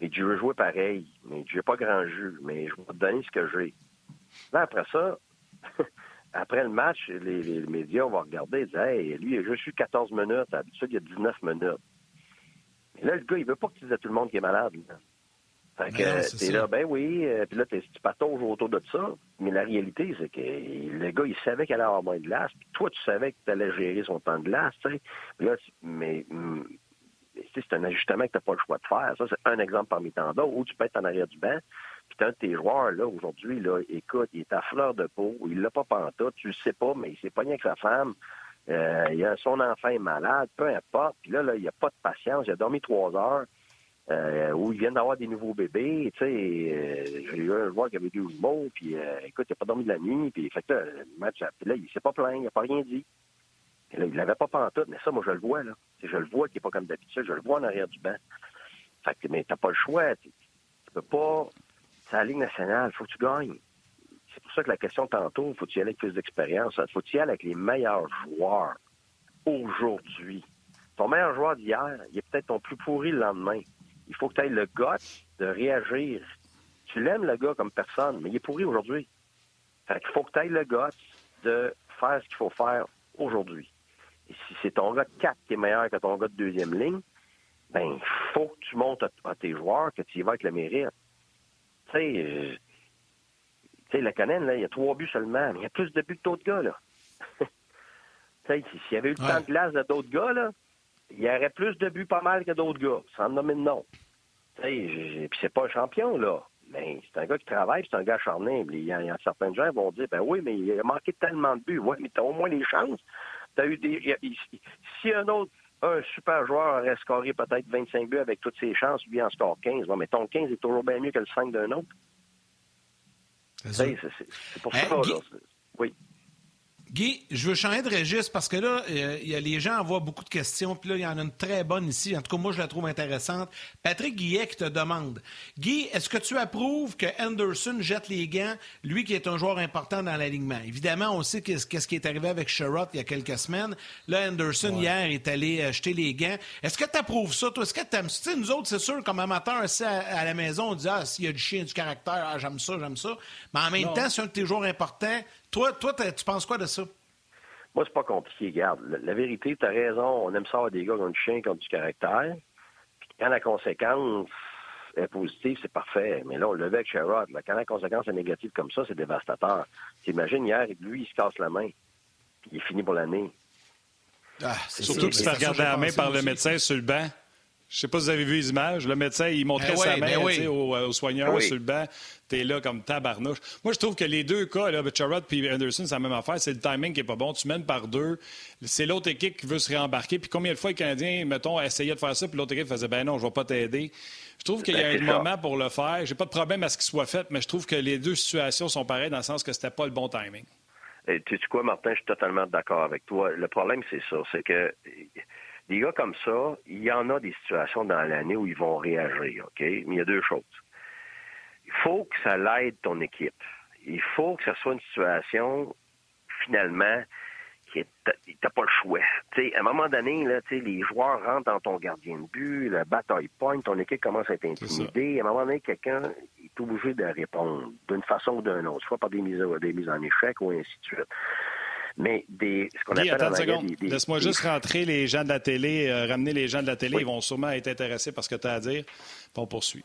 et tu veux jouer pareil, mais tu n'as pas grand jus, mais je vais te donner ce que j'ai. Là, après ça, *laughs* après le match, les, médias vont regarder et dire Hey, lui, il a juste eu 14 minutes, d'habitude, il y a 19 minutes. Et là, le gars, il veut pas que tu dises à tout le monde qu'il est malade. Fait que t'es là, ben oui, euh, puis là, tu patauges autour de ça. Mais la réalité, c'est que le gars, il savait qu'il allait avoir moins de glace, puis toi, tu savais que tu allais gérer son temps de glace, tu sais. Là, mais mm, c'est un ajustement que tu n'as pas le choix de faire. Ça, c'est un exemple parmi tant d'autres, où tu peux être en arrière du banc, puis un de tes joueurs, là, aujourd'hui, là, écoute, il est à fleur de peau, il l'a pas pantoute, tu le sais pas, mais il s'est pogné avec sa femme, euh, il a, son enfant est malade, peu importe, puis là, là, il a pas de patience, il a dormi trois heures, euh, où ils viennent d'avoir des nouveaux bébés. Tu sais, j'ai eu un joueur qui avait 12 mots, puis euh, écoute, il n'a pas dormi de la nuit, puis fait que le match, là, il s'est pas plaint, il n'a pas rien dit. Et là, il l'avait pas pantoute, mais ça, moi, je le vois, là. je le vois qu'il n'est pas comme d'habitude, je le vois en arrière du banc. Fait que, mais t'as pas le choix. Tu, peux pas. C'est la Ligue nationale, faut que tu gagnes. C'est pour ça que la question tantôt, faut tu y aller avec plus d'expérience. Faut tu y aller avec les meilleurs joueurs aujourd'hui. Ton meilleur joueur d'hier, il est peut-être ton plus pourri le lendemain il faut que tu aies le goût de réagir. Tu l'aimes, le gars, comme personne, mais il est pourri aujourd'hui. Fait qu'il faut que tu aies le goût de faire ce qu'il faut faire aujourd'hui. Et si c'est ton gars de 4 qui est meilleur que ton gars de deuxième ligne, ben, il faut que tu montes à, tes joueurs, que tu y vas avec le mérite. Tu sais, euh, tu sais, la Canen, là, il y a trois buts seulement, mais il y a plus de buts que d'autres gars, là. *laughs* tu sais, s'il y avait eu le temps de glace de d'autres gars, là, il y aurait plus de buts pas mal que d'autres gars, sans nommer de nom. Puis c'est pas un champion, là. Mais c'est un gars qui travaille, c'est un gars acharné. Il y, a, certains gens vont dire Ben oui, mais il a manqué tellement de buts. Oui, mais t'as au moins les chances. T'as eu des. si un autre, un super joueur aurait scoré peut-être 25 buts avec toutes ses chances, lui en score 15. mais ton 15 est toujours bien mieux que le 5 d'un autre. C'est pour ça, là. Oui. Guy, je veux changer de registre parce que là, euh, il y a, les gens envoient beaucoup de questions, puis là, il y en a une très bonne ici. En tout cas, moi, je la trouve intéressante. Patrick Guillet qui te demande Guy, est-ce que tu approuves que Anderson jette les gants, lui qui est un joueur important dans l'alignement? Évidemment, on sait qu'est-ce qui est arrivé avec Sherrod il y a quelques semaines. Là, Anderson, hier, est allé euh, jeter les gants. Est-ce que tu approuves ça, toi? Est-ce que tu aimes ça Nous autres, c'est sûr, comme amateurs, à, à, la maison, on dit Ah, s'il y a du chien, du caractère, ah, j'aime ça, j'aime ça. Mais en même temps, c'est un de tes joueurs importants. Toi, toi tu penses quoi de ça? Moi, c'est pas compliqué. Regarde, la, vérité, tu as raison. On aime ça avoir des gars qui ont du chien, qui ont du caractère. Puis quand la conséquence est positive, c'est parfait. Mais là, on le levait avec Sherrod. Quand la conséquence est négative comme ça, c'est dévastateur. T'imagines, hier, lui, il se casse la main. Puis il est fini pour l'année. Ah, Surtout qu'il se fait regarder la main par le médecin sur le banc. Je ne sais pas si vous avez vu les images. Le médecin, il montrait ben sa main ben au, euh, soigneur ben sur le banc. Tu es là comme tabarnouche. Moi, je trouve que les deux cas, là, et Anderson, c'est la même affaire. C'est le timing qui n'est pas bon. Tu mènes par deux. C'est l'autre équipe qui veut se réembarquer. Puis combien de fois les Canadiens, mettons, essayaient de faire ça, puis l'autre équipe faisait Ben non, je ne vais pas t'aider. Je trouve qu'il y a un moment pour le faire. J'ai pas de problème à ce qu'il soit fait, mais je trouve que les deux situations sont pareilles dans le sens que c'était pas le bon timing. Et tu sais quoi, Martin, je suis totalement d'accord avec toi. Le problème, c'est ça. C'est que des gars comme ça, il y en a des situations dans l'année où ils vont réagir, OK? Mais il y a deux choses. Il faut que ça l'aide ton équipe. Il faut que ce soit une situation, finalement, qui t'as pas le choix. à un moment donné, là, les joueurs rentrent dans ton gardien de but, le bataille point, ton équipe commence à être intimidée. À un moment donné, quelqu'un est obligé de répondre d'une façon ou d'une autre, soit par des mises, des mises en échec ou ainsi de suite mais des, ce qu'on appelle Laisse-moi juste rentrer les gens de la télé, euh, ramener les gens de la télé. Ils vont sûrement être intéressés par ce que tu as à dire. Puis on poursuit.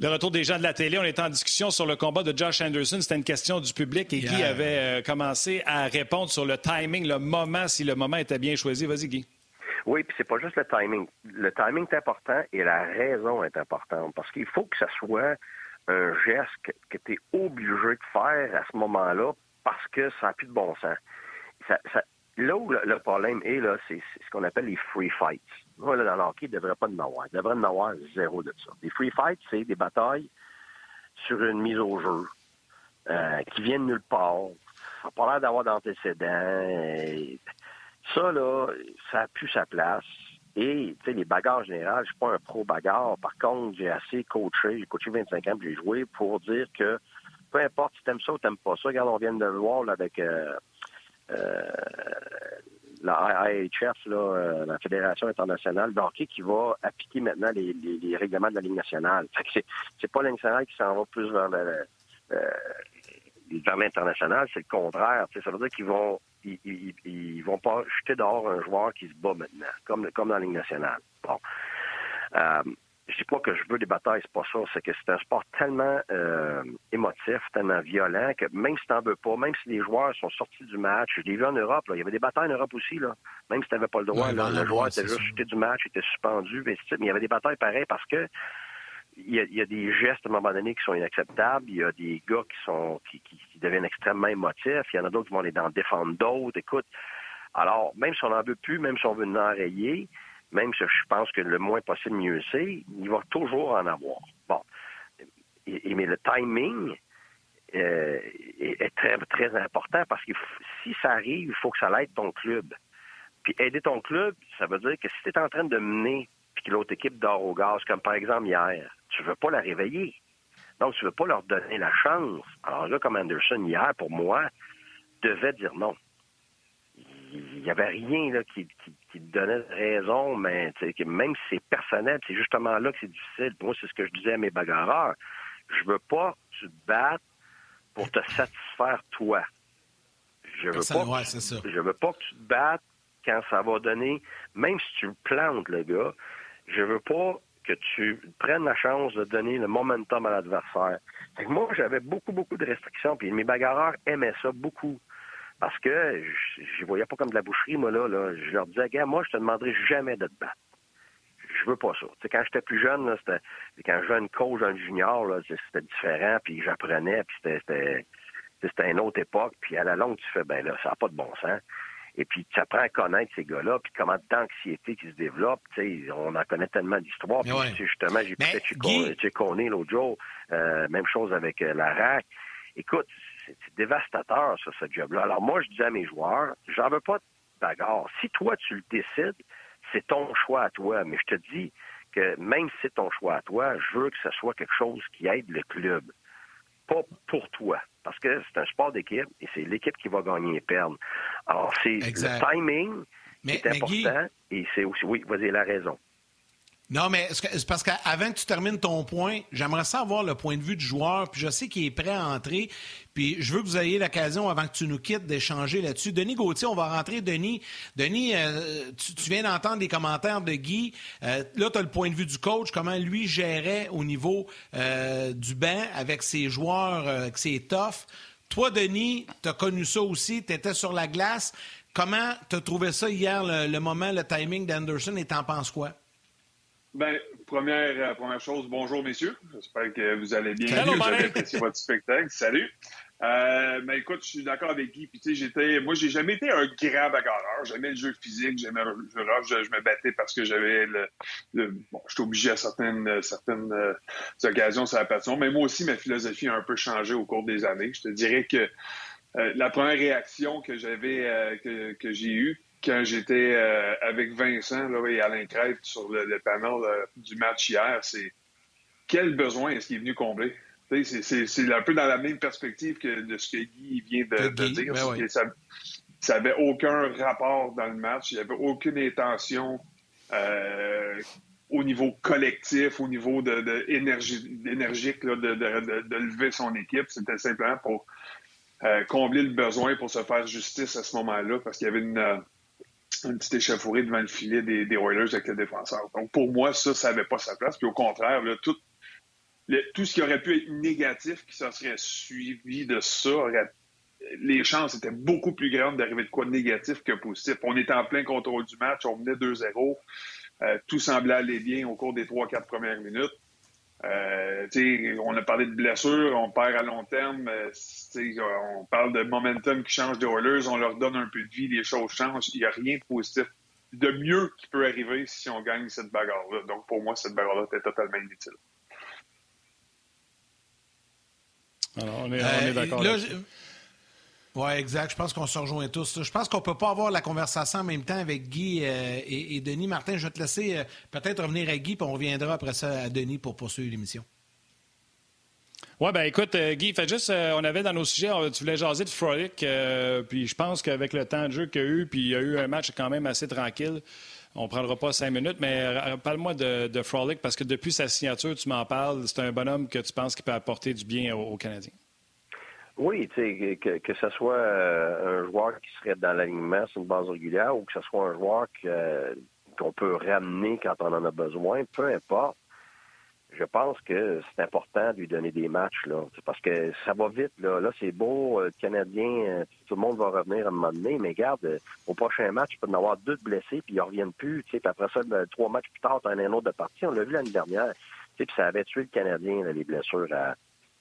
Le retour des gens de la télé, on était en discussion sur le combat de Josh Anderson. C'était une question du public et Guy avait euh, commencé à répondre sur le timing, le moment, si le moment était bien choisi. Vas-y, Guy. Oui, puis c'est pas juste le timing. Le timing est important et la raison est importante parce qu'il faut que ce soit un geste que, tu es obligé de faire à ce moment-là parce que ça n'a plus de bon sens. là où le, problème est, là, c'est, ce qu'on appelle les free fights. Moi, là, dans le il ne devrait pas en avoir. Il devrait en avoir zéro de ça. Les free fights, c'est des batailles sur une mise au jeu euh, qui viennent nulle part. Ça n'a pas l'air d'avoir d'antécédents. Ça, là, ça a plus sa place. Et, tu sais, les bagarres générales, je suis pas un pro-bagarre. Par contre, j'ai assez coaché, j'ai coaché 25 ans, j'ai joué pour dire que peu importe si t'aimes ça ou t'aimes pas ça, regarde, on vient de le voir là, avec euh, euh, la IHF, là, euh, la Fédération internationale de qui va appliquer maintenant les, règlements de la Ligue nationale. Fait c'est, pas la Ligue nationale qui s'en va plus vers le, vers l'international, c'est le contraire. Ça veut dire qu'ils vont ils, ils, vont pas jeter dehors un joueur qui se bat maintenant, comme, comme dans la Ligue nationale. Bon. Euh, je dis pas que je veux des batailles, c'est pas ça. C'est que c'est un sport tellement euh, émotif, tellement violent que même si t'en veux pas, même si les joueurs sont sortis du match, je l'ai vu en Europe, là, il y avait des batailles en Europe aussi, là. Même si t'avais pas le droit, le joueur était juste jeté du match, était suspendu, mais il y avait des batailles pareilles parce que il y, a, des gestes à un moment donné qui sont inacceptables. Il y a des gars qui sont qui, qui, deviennent extrêmement émotifs. Il y en a d'autres qui vont aller en défendre d'autres. Écoute, alors même si on n'en veut plus, même si on veut en enrayer, même si je pense que le moins possible mieux c'est, il va toujours en avoir. Bon, mais le timing euh, est, très très important parce que si ça arrive, il faut que ça l'aide ton club. Puis aider ton club, ça veut dire que si tu es en train de mener puis que l'autre équipe dort au gaz, comme par exemple hier, tu veux pas la réveiller. Donc, tu veux pas leur donner la chance. Alors là, comme Anderson hier, pour moi, devait dire non. Il n'y avait rien là, qui, donnait raison, mais même si c'est personnel, c'est justement là que c'est difficile. Pour moi, c'est ce que je disais à mes bagarreurs. Je veux pas que tu te battes pour te satisfaire toi. Je veux, pas je veux pas que tu te battes quand ça va donner, même si tu plantes, le gars, je veux pas que tu prennes la chance de donner le momentum à l'adversaire. moi, j'avais beaucoup, beaucoup de restrictions, puis mes bagarreurs aimaient ça beaucoup. Parce que je ne voyais pas comme de la boucherie, moi, là. là. Je leur disais, gars, moi, je te demanderai jamais de te battre. Je veux pas ça. quand j'étais plus jeune, là, c'était, quand je jouais une coach, un junior, là, c'était différent, puis j'apprenais, puis c'était, c'était, une autre époque. Puis à la longue, tu fais, ben là, ça n'a pas de bon sens. Et puis, tu apprends à connaître ces gars-là, puis comment d'anxiété qui se développe. On en connaît tellement d'histoires. Puis, justement, j'ai peut-être l'autre jour. Euh, même chose avec euh, la RAC. Écoute, c'est dévastateur, ça, ce job-là. Alors moi, je dis à mes joueurs, j'en veux pas de bagarre. Si toi, tu le décides, c'est ton choix à toi. Mais je te dis que même si c'est ton choix à toi, je veux que ce soit quelque chose qui aide le club. Pas pour toi. Parce que c'est un sport d'équipe et c'est l'équipe qui va gagner et perdre. Alors, c'est le timing qui est important et c'est aussi, oui, vas-y, la raison. Non, mais c'est parce qu'avant que tu termines ton point, j'aimerais savoir le point de vue du joueur. Puis je sais qu'il est prêt à entrer. Puis je veux que vous ayez l'occasion, avant que tu nous quittes, d'échanger là-dessus. Denis Gauthier, on va rentrer. Denis, Denis euh, tu, viens d'entendre les commentaires de Guy. Euh, là, tu as le point de vue du coach, comment lui gérait au niveau euh, du banc avec ses joueurs, avec ses toughs. Toi, Denis, tu as connu ça aussi. Tu étais sur la glace. Comment tu as trouvé ça hier, le, le moment, le timing d'Anderson et t'en penses quoi? Ben, première, euh, première chose, bonjour messieurs. J'espère que vous allez bien. Salut, vous avez apprécié votre spectacle. Salut. Euh, ben écoute, je suis d'accord avec Guy. Puis, j'étais, moi, j'ai jamais été un grand bagarreur. J'aimais le jeu physique, j'aimais le jeu je, je, me battais parce que j'avais le, bon, j'étais obligé à certaines, certaines euh, occasions sur la passion. Mais moi aussi, ma philosophie a un peu changé au cours des années. Je te dirais que euh, la première réaction que j'avais, que, que j'ai eue, quand j'étais euh, avec Vincent là, et Alain Crête sur le, panel euh, du match hier, c'est quel besoin est-ce qu'il est venu combler? C'est un peu dans la même perspective que de ce que Guy vient de, dire. Ben ça n'avait aucun rapport dans le match. Il n'y avait aucune intention euh, au niveau collectif, au niveau de, de énergique de, de, lever son équipe. C'était simplement pour combler le besoin pour se faire justice à ce moment-là, parce qu'il y avait une une petite échauffourée devant le filet des, des, Oilers avec le défenseur. Donc, pour moi, ça, ça n'avait pas sa place. Puis au contraire, tout, tout ce qui aurait pu être négatif qui se serait suivi de ça, les chances étaient beaucoup plus grandes d'arriver de quoi négatif que positif. On était en plein contrôle du match, on menait 2-0. Euh, tout semblait aller bien au cours des 3-4 premières minutes. Euh, on a parlé de blessures, on perd à long terme. Euh, on parle de momentum qui change des Oilers, on leur donne un peu de vie, les choses changent. Il n'y a rien de positif, de mieux qui peut arriver si on gagne cette bagarre-là. Donc pour moi, cette bagarre-là était totalement inutile. Alors, on est, est euh, d'accord. Oui, exact. Je pense qu'on se rejoint tous. Je pense qu'on ne peut pas avoir la conversation en même temps avec Guy euh, et, Denis. Martin, je vais te laisser euh, peut-être revenir à Guy, puis on reviendra après ça à Denis pour poursuivre l'émission. Oui, ben écoute, euh, Guy, fait juste, on avait dans nos sujets, tu voulais jaser de Frolic, puis je pense qu'avec le temps de jeu qu'il y a eu, puis il y a eu un match quand même assez tranquille. On ne prendra pas cinq minutes, mais parle-moi de, Frolic, parce que depuis sa signature, tu m'en parles, c'est un bonhomme que tu penses qui peut apporter du bien aux Canadiens. Oui, tu que, que ce soit euh, un joueur qui serait dans l'alignement sur une base régulière ou que ce soit un joueur euh, qu'on peut ramener quand on en a besoin, peu importe. Je pense que c'est important de lui donner des matchs, là. Parce que ça va vite, là. Là, c'est beau, euh, le Canadien, tout le monde va revenir à un moment donné, mais regarde, au prochain match, il peut en avoir deux de blessés, puis ils reviennent plus, tu. Puis après ça, ben, trois matchs plus tard, t'en as un autre de partie. On l'a vu l'année dernière. Tu puis ça avait tué le Canadien, les blessures à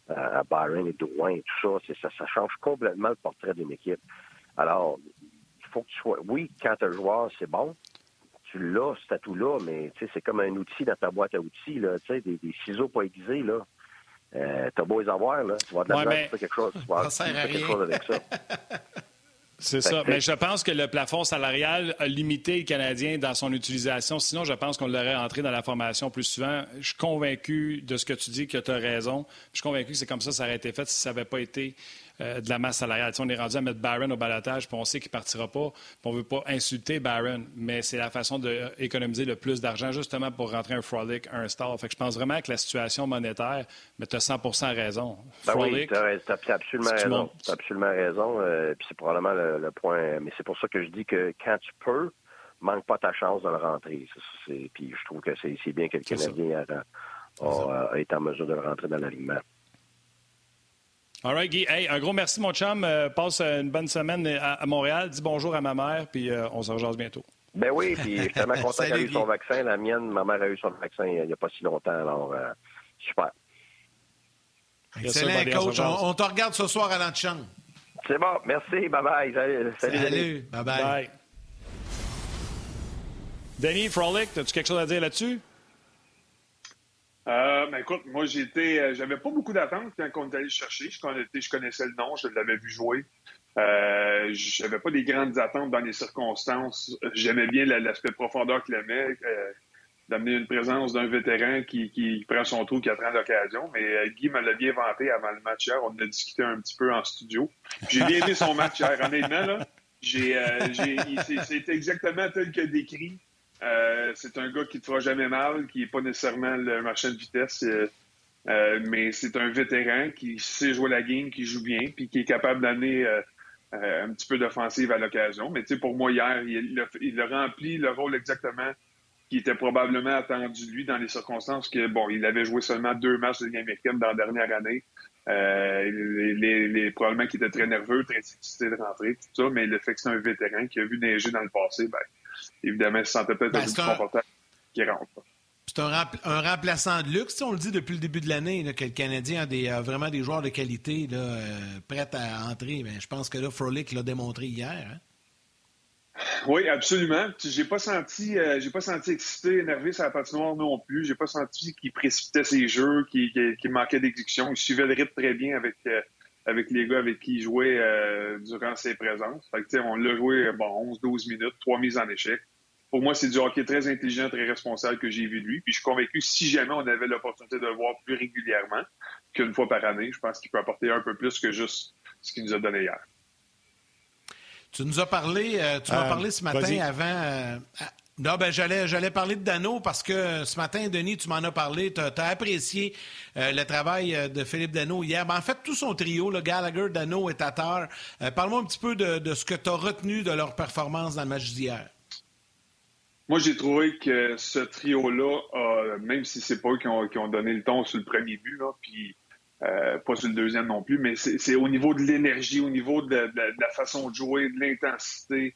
à, Byron et Drouin et tout ça, ça, ça change complètement le portrait d'une équipe. Alors, il faut que tu sois. Oui, quand tu le joueur, c'est bon. Tu l'as, cet atout-là, mais c'est comme un outil dans ta boîte à outils, là, des, des ciseaux pas aiguisés, là. Euh, t'as beau les avoir, là. Tu vas de la ouais, quelque chose. Tu vas faire quelque chose avec ça. *laughs* C'est ça. Mais je pense que le plafond salarial a limité le Canadien dans son utilisation. Sinon, je pense qu'on l'aurait entré dans la formation plus souvent. Je suis convaincu de ce que tu dis, que tu as raison. Je suis convaincu que c'est comme ça que ça aurait été fait si ça n'avait pas été euh, de la masse salariale. on est rendu à mettre Barron au balotage, puis on sait qu'il ne partira pas. On ne veut pas insulter Barron, mais c'est la façon d'économiser le plus d'argent justement pour rentrer un Frolic, un Star. Fait que je pense vraiment que la situation monétaire, mais tu as 100% raison. Ben oui, tu as, absolument raison. Tu as absolument raison. Euh, puis c'est probablement le, point. Mais c'est pour ça que je dis que quand tu peux, manque pas ta chance de le rentrer. puis je trouve que c'est bien que le Canadien a, été en mesure de le rentrer dans l'alignement. All right, Guy. Hey, un gros merci, mon chum. Euh, passe une bonne semaine à, Montréal. Dis bonjour à ma mère, puis euh, on se rejoint bientôt. Ben oui, puis je suis tellement *laughs* content qu'elle ait eu son vaccin. La mienne, ma mère a eu son vaccin il n'y a pas si longtemps, alors euh, super. Excellent, coach. On, te regarde ce soir à l'antichambre. C'est bon, merci. Bye-bye. Salut. Salut. Bye-bye. Bye. Denis, Frolic, as-tu quelque chose à dire là-dessus? Euh, ben écoute, moi j'étais, euh, j'avais pas beaucoup d'attentes quand on est allé chercher. Je connaissais, le nom, je l'avais vu jouer. Euh, j'avais pas des grandes attentes dans les circonstances. J'aimais bien l'aspect profondeur qu'il aimait, euh, d'amener une présence d'un vétéran qui, qui, prend son trou, qui apprend l'occasion. Mais Guy me l'a bien vanté avant le match hier. On a discuté un petit peu en studio. J'ai bien aimé son match hier, honnêtement. Là, j'ai, c'est exactement tel que décrit. Euh, c'est un gars qui ne te fera jamais mal, qui n'est pas nécessairement le marchand de vitesse, euh, euh, mais c'est un vétéran qui sait jouer la game, qui joue bien, puis qui est capable d'amener un petit peu d'offensive à l'occasion. Mais tu sais, pour moi, hier, il, a, rempli le rôle exactement qui était probablement attendu de lui dans les circonstances que, bon, il avait joué seulement deux matchs de Ligue américaine dans la dernière année. les, probablement qu'il était très nerveux, très excité de rentrer, tout ça, mais le fait que c'est un vétéran qui a vu neiger dans le passé, ben, évidemment, se sentait peut-être ben, plus confortable qui rentre. C'est un, remplaçant de luxe. on le dit depuis le début de l'année que le Canadien a, des, vraiment des joueurs de qualité là, euh, prêts à entrer. Mais je pense que là, Frolic l'a démontré hier. Hein. Oui, absolument. J'ai pas senti, euh, j'ai pas senti excité, énervé sur la patinoire non plus. J'ai pas senti qu'il précipitait ses jeux, qu'il manquait d'exécution. Il suivait le rythme très bien avec, euh, avec les gars avec qui il jouait euh, durant ses présences. Fait que, on l'a joué bon, 11-12 minutes, trois mises en échec. Pour moi, c'est du hockey très intelligent, très responsable que j'ai vu de lui. Puis je suis convaincu si jamais on avait l'opportunité de le voir plus régulièrement qu'une fois par année, je pense qu'il peut apporter un peu plus que juste ce qu'il nous a donné hier. Tu nous as parlé, euh, tu m'as euh, parlé ce matin avant, non, ben j'allais, j'allais parler de Dano parce que ce matin, Denis, tu m'en as parlé. Tu as, apprécié euh, le travail euh, de Philippe Dano hier. Ben, en fait, tout son trio, le Gallagher, Dano et Tatar. Euh, parle-moi un petit peu de, ce que tu as retenu de leur performance dans le match d'hier. Moi, j'ai trouvé que ce trio-là, même si c'est pas eux qui ont, donné le ton sur le premier but, là, puis pas sur le deuxième non plus, mais c'est, au niveau de l'énergie, au niveau de la façon de jouer, de l'intensité,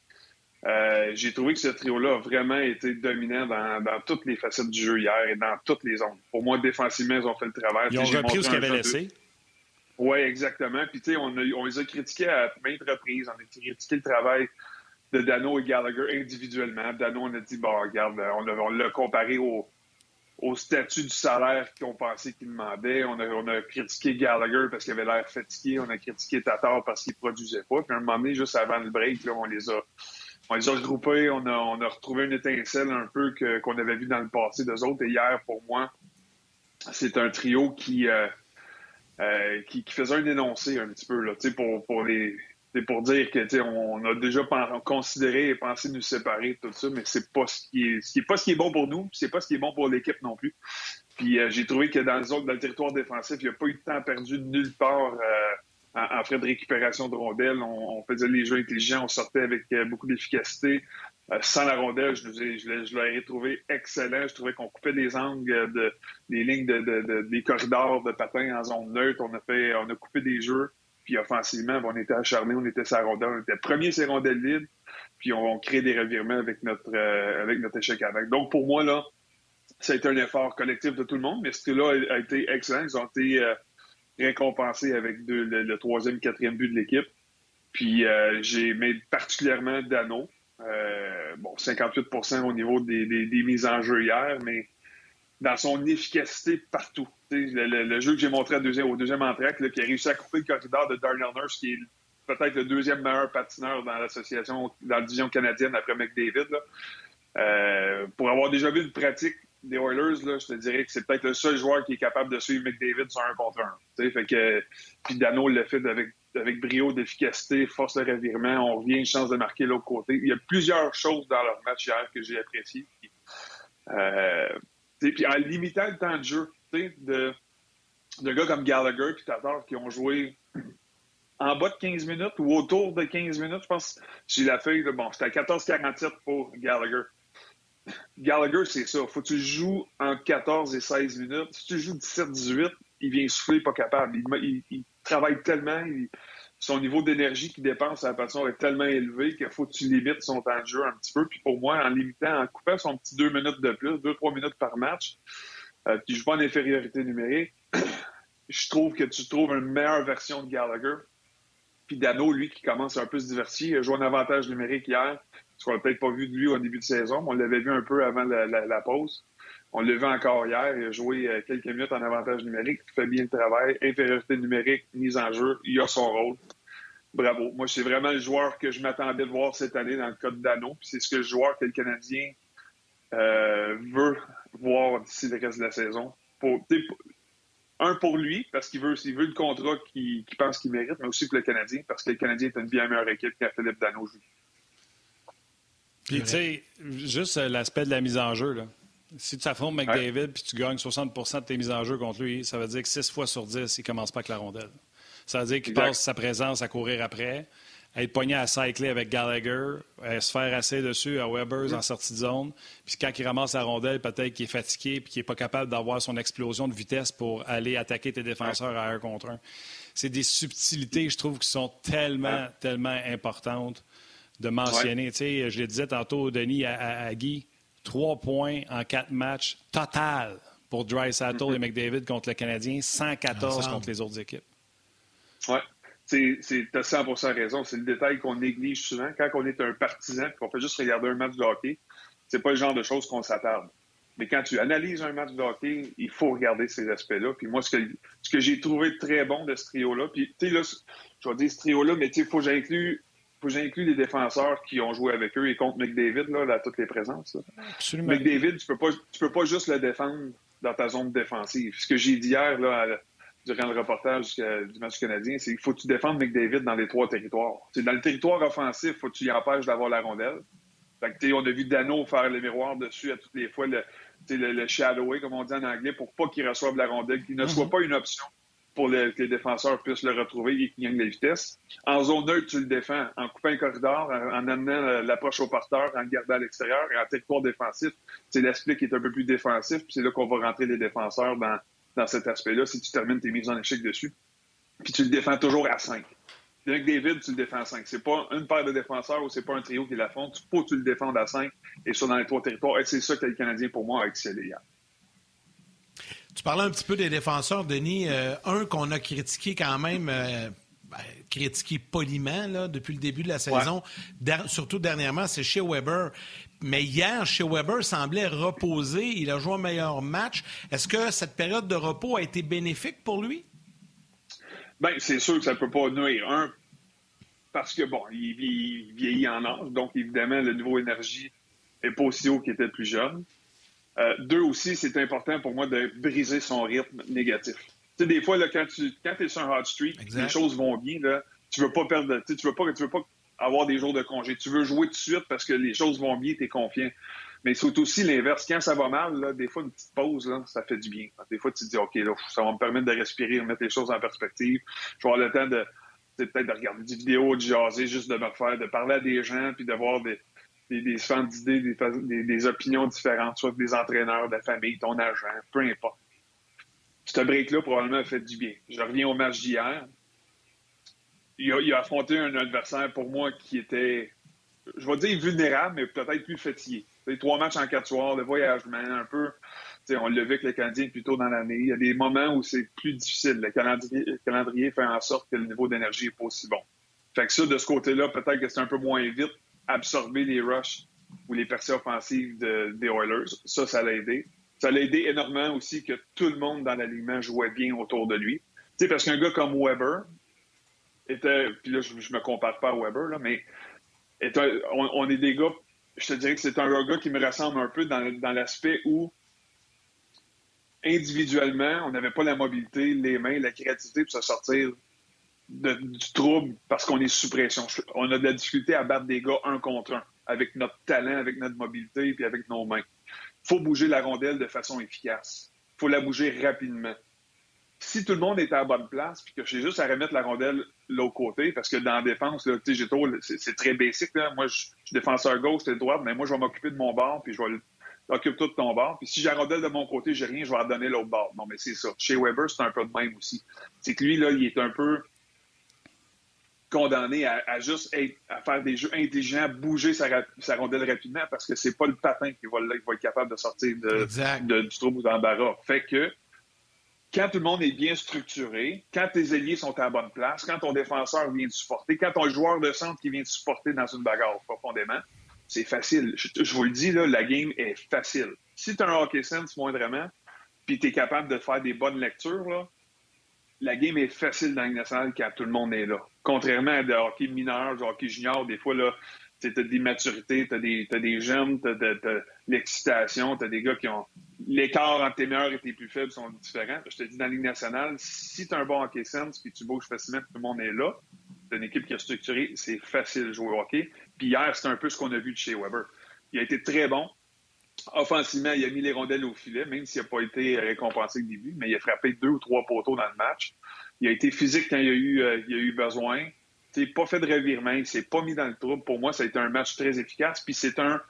euh, j'ai trouvé que ce trio-là a vraiment été dominant dans, toutes les facettes du jeu hier et dans toutes les zones. Pour moi, défensivement, ils ont fait le travail. Ils ont repris ce qu'ils avaient laissé. Oui, exactement. Puis, tu sais, on, on, les a critiqués à maintes reprises. On a critiqué le travail de Dano et Gallagher individuellement. Dano, on a dit, bon, regarde, on l'a comparé au, statut du salaire qu'on pensait qu'il demandait. On a, on a, critiqué Gallagher parce qu'il avait l'air fatigué. On a critiqué Tatar parce qu'il produisait pas. Puis, à un moment donné, juste avant le break, là, on les a on les a regroupés, on a, retrouvé une étincelle un peu qu'on avait vu dans le passé d'eux autres. Et hier, pour moi, c'est un trio qui, euh, euh, qui, faisait un énoncé un petit peu là, pour, pour les pour dire que on a déjà considéré et pensé nous séparer tout ça, mais c'est pas ce qui est, ce qui est pas ce qui est bon pour nous, c'est pas ce qui est bon pour l'équipe non plus. Puis euh, j'ai trouvé que dans dans le territoire défensif, il n'y a pas eu de temps perdu nulle part en, frais de récupération de rondelles. On, faisait les jeux intelligents, on sortait avec euh, beaucoup d'efficacité. Euh, sans la rondelle, je, je, je l'aurais trouvé excellent. Je trouvais qu'on coupait des angles, de, des lignes, de, des corridors de patins en zone neutre. On a fait, on a coupé des jeux. Puis offensivement, on était acharnés, on était sa rondelle, on était premier ces rondelles. Puis on, crée des revirements avec notre, euh, avec notre échec avec. Donc pour moi là, ça a été un effort collectif de tout le monde, mais ce là a, été excellent. Ils ont été récompensé avec le, troisième, quatrième but de l'équipe. Puis euh, j'ai aimé particulièrement Dano. Euh, bon, 58% au niveau des, mises en jeu hier, mais dans son efficacité partout. Le, jeu que j'ai montré au deuxième, au deuxième qui a réussi à couper le corridor de Darnell Nurse, qui est peut-être le deuxième meilleur patineur dans l'association, dans la division canadienne après McDavid. Euh, pour avoir déjà vu une pratique des Oilers, là, je te dirais que c'est peut-être le seul joueur qui est capable de suivre McDavid sur un contre un. Fait que, puis Dano l'a fait avec, avec brio, d'efficacité, force de revirement. On revient une chance de marquer l'autre côté. Il y a plusieurs choses dans leur match hier que j'ai appréciées. Puis, euh, puis en limitant le temps de jeu de, de gars comme Gallagher et Tatar qui ont joué en bas de 15 minutes ou autour de 15 minutes, je pense, j'ai la feuille, de, bon, c'était à 14-47 pour Gallagher. Gallagher, c'est ça. Faut que tu joues entre 14 et 16 minutes. Si tu joues 17-18, il vient souffler, pas capable. Il, travaille tellement, son niveau d'énergie qu'il dépense à la passion est tellement élevé qu'il faut que tu limites son temps de jeu un petit peu. Puis pour moi, en limitant, en coupant son petit deux minutes de plus, deux, trois minutes par match, euh, puis je joue en infériorité numérique, *clears throat* je trouve que tu trouves une meilleure version de Gallagher. Puis Dano, lui, qui commence un peu se diversifier, a joué un avantage numérique hier. ce qu'on n'a peut-être pas vu de lui au début de saison, mais on l'avait vu un peu avant la, pause. On l'a vu encore hier, il a joué euh, quelques minutes en avantage numérique, fait bien le travail, infériorité numérique, mise en jeu, il a son rôle. Bravo. Moi, c'est vraiment le joueur que je m'attendais de voir cette année dans le cas de Dano. C'est ce que le joueur que le Canadien euh, veut voir d'ici le reste de la saison. Un pour lui, parce qu'il veut, veut le contrat qu'il pense qu'il mérite, mais aussi pour le Canadien, parce que le Canadien est une bien meilleure équipe que Philippe Dano joue. Puis, tu sais, juste euh, l'aspect de la mise en jeu, là. Si tu affrontes McDavid et tu gagnes 60% de tes mises en jeu contre lui, ça veut dire que 6 fois sur 10, il commence pas avec la rondelle. Ça veut dire qu'il passe sa présence à courir après, à être pogné à cycler avec Gallagher, à se faire assez dessus à Weber en sortie de zone. Puis quand il ramasse la rondelle, peut-être qu'il est fatigué puis qu'il n'est pas capable d'avoir son explosion de vitesse pour aller attaquer tes défenseurs à un contre un. C'est des subtilités, je trouve, qui sont tellement, tellement importantes de mentionner. Tu sais, je le disais tantôt, Denis, à, Guy, trois points en quatre matchs total pour Dry et McDavid contre le Canadien, 114 contre les autres équipes. Oui, tu as 100 raison. C'est le détail qu'on néglige souvent. Quand on est un partisan et qu'on fait juste regarder un match de hockey, c'est pas le genre de choses qu'on s'attarde. Mais quand tu analyses un match de hockey, il faut regarder ces aspects-là. Puis moi, ce que, ce que j'ai trouvé très bon de ce trio-là, puis tu sais, là, je vais dire ce trio-là, mais il faut que j'inclue que j'inclue les défenseurs qui ont joué avec eux et contre McDavid, là, à toutes les présences. Absolument. McDavid, tu peux pas, tu peux pas juste le défendre dans ta zone défensive. Ce que j'ai dit hier, là, durant le reportage du match canadien, c'est qu'il faut que tu défendes McDavid dans les trois territoires. C'est dans le territoire offensif, il faut que tu y empêches d'avoir la rondelle. Fait que, on a vu Dano faire le miroir dessus à toutes les fois, le, le, le comme on dit en anglais, pour pas qu'il reçoive la rondelle, qu'il ne soit mhm. pas une option pour que les défenseurs puissent le retrouver et qu'il gagne la vitesse. En zone neutre, tu le défends en coupant un corridor, en, amenant l'approche au porteur, en le gardant à l'extérieur. Et en territoire défensif, c'est l'aspect qui est un peu plus défensif, puis c'est là qu'on va rentrer les défenseurs dans, dans cet aspect-là si tu termines tes mises en échec dessus. Puis tu le défends toujours à 5. Avec David, tu le défends à 5. C'est pas une paire de défenseurs ou c'est pas un trio qui l'affronte. Il faut que tu le défendes à 5 et ça dans les trois territoires. Et c'est ça que le Canadien, pour moi, a excellé. Tu parlais un petit peu des défenseurs, Denis. Euh, un qu'on a critiqué quand même, euh, ben, critiqué poliment là, depuis le début de la saison, surtout dernièrement, c'est chez Weber. Mais hier, chez Weber semblait reposer. Il a joué un meilleur match. Est-ce que cette période de repos a été bénéfique pour lui? Bien, c'est sûr que ça ne peut pas nuire. Un, parce que, bon, il, vieillit en âge. Donc, évidemment, le niveau énergie n'est pas aussi haut qu'il était plus jeune. Euh, deux aussi, c'est important pour moi de briser son rythme négatif. Tu sais, des fois, là, quand tu quand es sur un hot streak, les choses vont bien, là, tu veux pas perdre, tu veux pas, tu veux pas avoir des jours de congé. Tu veux jouer tout de suite parce que les choses vont bien, tu es confiant. Mais c'est aussi l'inverse. Quand ça va mal, là, des fois, une petite pause, là, ça fait du bien. Des fois, tu te dis, OK, là, ça va me permettre de respirer, de mettre les choses en perspective. Je vais avoir le temps de peut-être de regarder des vidéos, de jaser, juste de me faire, de parler à des gens, puis d'avoir des, des, des d'idées, des, des, opinions différentes, soit des entraîneurs, de la famille, ton agent, peu importe. Ce break-là, probablement, a fait du bien. Je reviens au match d'hier il a, affronté un adversaire pour moi qui était, je vais dire vulnérable, mais peut-être plus fatigué. Les trois matchs en quatre soirs, le voyagement, un peu. on l'a vu avec le Canadien plus tôt dans l'année. Il y a des moments où c'est plus difficile. Le calendrier, fait en sorte que le niveau d'énergie n'est pas aussi bon. Fait que ça, de ce côté-là, peut-être que c'est un peu moins vite absorber les rushs ou les percées offensives des Oilers. Ça, ça l'a aidé. Ça l'a aidé énormément aussi que tout le monde dans l'alignement jouait bien autour de lui. Tu sais, parce qu'un gars comme Weber, était, puis là, je, ne me compare pas à Weber, là, mais on, est des gars, je te dirais que c'est un gars qui me ressemble un peu dans, dans l'aspect où individuellement, on n'avait pas la mobilité, les mains, la créativité pour se sortir du trouble parce qu'on est sous pression. On a de la difficulté à battre des gars un contre un avec notre talent, avec notre mobilité puis avec nos mains. Il faut bouger la rondelle de façon efficace. Il faut la bouger rapidement si tout le monde est à la bonne place, puis que j'ai juste à remettre la rondelle l'autre côté, parce que dans la défense, trop, c'est très basic. Là. Moi, je, suis défenseur gauche, c'est droite, mais moi, je vais m'occuper de mon bord, puis je vais occuper tout ton bord. Puis si j'ai la rondelle de mon côté, j'ai rien, je vais la donner l'autre bord. Non, mais c'est ça. Chez Weber, c'est un peu de même aussi. C'est que lui, là, il est un peu condamné à, juste être, à faire des jeux intelligents, bouger sa, rondelle rapidement, parce que c'est pas le patin qui va, être capable de sortir de, du trouble ou d'embarras. Fait que quand tout le monde est bien structuré, quand tes ailiers sont à la bonne place, quand ton défenseur vient te supporter, quand ton joueur de centre qui vient te supporter dans une bagarre profondément, c'est facile. Je, vous le dis, là, la game est facile. Si tu as un hockey sense moindrement, puis tu es capable de faire des bonnes lectures, là, la game est facile dans le national quand tout le monde est là. Contrairement à des hockey mineur, du hockey junior, des fois, là, tu as des maturités, tu as des, as jeunes, tu as, l'excitation, tu as des gars qui ont. L'écart entre tes meilleurs et tes plus faibles sont différents. Je te dis, dans la Ligue nationale, si tu as un bon hockey sense puis tu bouges facilement, tout le monde est là, tu une équipe qui est structurée, c'est facile de jouer au hockey. Puis hier, c'est un peu ce qu'on a vu de chez Weber. Il a été très bon. Offensivement, il a mis les rondelles au filet, même s'il n'a pas été récompensé au début, mais il a frappé deux ou trois poteaux dans le match. Il a été physique quand il a eu, euh, a eu besoin. Il n'a pas fait de revirement, il s'est pas mis dans le trouble. Pour moi, ça a été un match très efficace. Puis c'est un,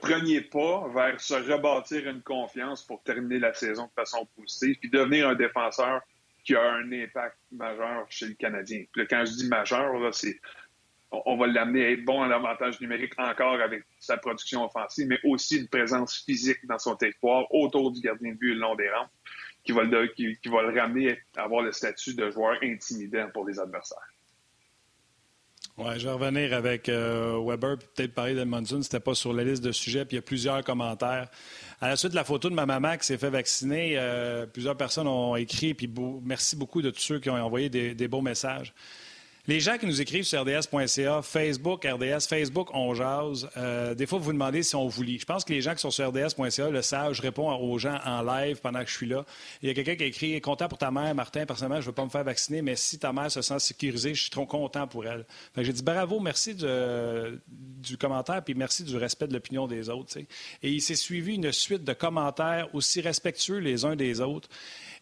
premier pas vers se rebâtir une confiance pour terminer la saison de façon positive, puis devenir un défenseur qui a un impact majeur chez le Canadien. Puis quand je dis majeur, c'est on va l'amener à être bon en avantage numérique encore avec sa production offensive, mais aussi une présence physique dans son territoire autour du gardien de but le long des rangs qui va le, ramener à avoir le statut de joueur intimidant pour les adversaires. Ouais, je vais revenir avec euh, Weber, peut-être parler d'Edmondson. C'était pas sur la liste de sujets, puis il y a plusieurs commentaires. À la suite de la photo de ma maman qui s'est fait vacciner, euh, plusieurs personnes ont écrit, puis merci beaucoup de tous ceux qui ont envoyé des beaux messages. Les gens qui nous écrivent sur rds.ca, Facebook, RDS, Facebook, on jase. Euh, des fois, vous vous demandez si on vous lit. Je pense que les gens qui sont sur rds.ca le savent. Je réponds aux gens en live pendant que je suis là. Il y a quelqu'un qui a écrit Content pour ta mère, Martin. Personnellement, je ne veux pas me faire vacciner, mais si ta mère se sent sécurisée, je suis trop content pour elle. J'ai dit bravo, merci du commentaire, puis merci du respect de l'opinion des autres. Et il s'est suivi une suite de commentaires aussi respectueux les uns des autres.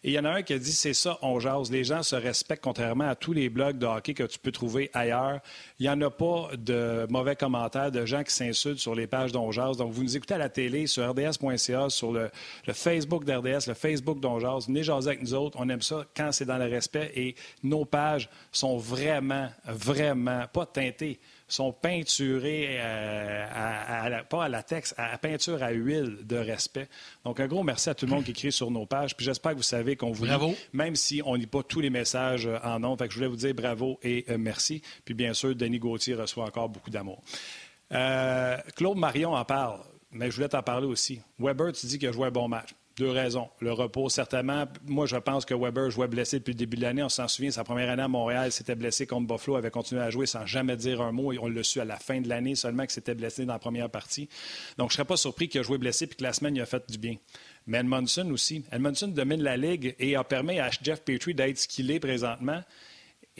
Et il y en a un qui a dit c'est ça, on jase. Les gens se respectent contrairement à tous les blogs de hockey que tu peux trouver ailleurs. Il n'y en a pas de mauvais commentaires de gens qui s'insultent sur les pages d'on Donc, vous nous écoutez à la télé, sur rds.ca, sur le, Facebook d'RDS, le Facebook d'on Venez jaser avec nous autres. On aime ça quand c'est dans le respect et nos pages sont vraiment, vraiment pas teintées sont peinturés euh, à, pas à latex, à, peinture à huile de respect. Donc, un gros merci à tout le monde qui écrit sur nos pages. Puis j'espère que vous savez qu'on vous bravo. même si on lit pas tous les messages euh, en nom. Fait que je voulais vous dire bravo et euh, merci. Puis bien sûr, Denis Gauthier reçoit encore beaucoup d'amour. Claude Marion en parle, mais je voulais t'en parler aussi. Weber, tu dis qu'il a joué un bon match. Deux raisons. Le repos, certainement. Moi, je pense que Weber jouait blessé depuis le début de l'année. On s'en souvient, sa première année à Montréal, s'était blessé contre Buffalo, avait continué à jouer sans jamais dire un mot. Et on l'a su à la fin de l'année seulement qu'il s'était blessé dans la première partie. Donc, je ne serais pas surpris qu'il a joué blessé puis que la semaine, il a fait du bien. Mais Edmondson aussi. Edmondson domine la Ligue et a permis à Jeff Petrie d'être ce qu'il est présentement.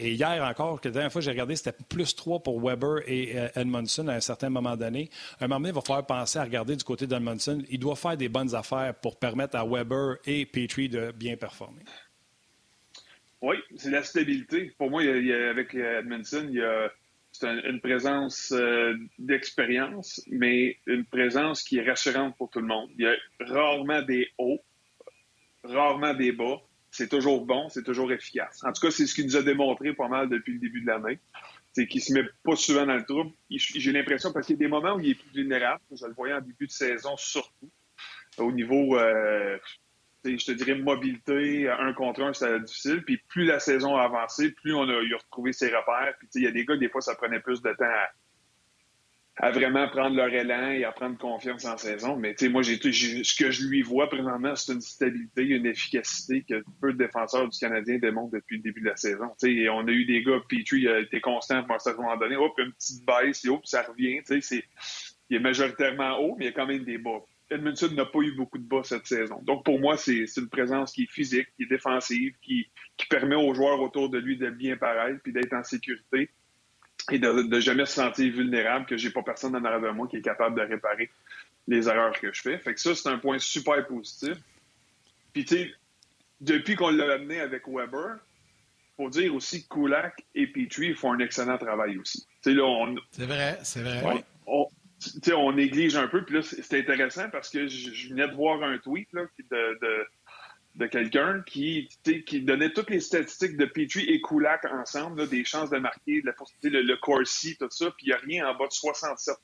Et hier encore, la dernière fois que j'ai regardé, c'était plus 3 pour Weber et euh, Edmondson à un certain moment donné. À un moment donné, il va falloir penser à regarder du côté d'Edmondson. Il doit faire des bonnes affaires pour permettre à Weber et Petrie de bien performer. Oui, c'est la stabilité. Pour moi, avec Edmondson, il y a une présence euh, d'expérience, mais une présence qui est rassurante pour tout le monde. Il y a rarement des hauts, rarement des bas c'est toujours bon, c'est toujours efficace. En tout cas, c'est ce qu'il nous a démontré pas mal depuis le début de l'année. C'est qu'il se met pas souvent dans le trouble. J'ai l'impression, parce qu'il y a des moments où il est plus vulnérable, je le voyais en début de saison surtout, au niveau, euh, je te dirais, mobilité, un contre un, c'était difficile. Puis plus la saison a avancé, plus on a, a retrouvé ses repères. Puis il y a des gars, des fois, ça prenait plus de temps à, à vraiment prendre leur élan et à prendre confiance en saison. Mais tu sais, moi, j'ai, ce que je lui vois présentement, c'est une stabilité, une efficacité que peu de défenseurs du Canadien démontrent depuis le début de la saison. Tu sais, on a eu des gars, Petrie a été constant à un moment donné, hop, une petite baisse, et hop, ça revient. Tu sais, c'est, il est majoritairement haut, mais il y a quand même des bas. Edmundson n'a pas eu beaucoup de bas cette saison. Donc, pour moi, c'est, une présence qui est physique, qui est défensive, qui, qui permet aux joueurs autour de lui de bien paraître puis d'être en sécurité et de, ne jamais se sentir vulnérable, que j'ai pas personne en arrière de moi qui est capable de réparer les erreurs que je fais. Fait que ça, c'est un point super positif. Puis, tu sais, depuis qu'on l'a amené avec Weber, faut dire aussi que Kulak et Petrie font un excellent travail aussi. C'est vrai, c'est vrai. On, on, néglige un peu, puis là, c'est intéressant parce que je, venais de voir un tweet là, de de quelqu'un qui, qui donnait toutes les statistiques de Petrie et Kulak ensemble, des chances de marquer, la le, le Corsi, tout ça, puis il n'y a rien en bas de 67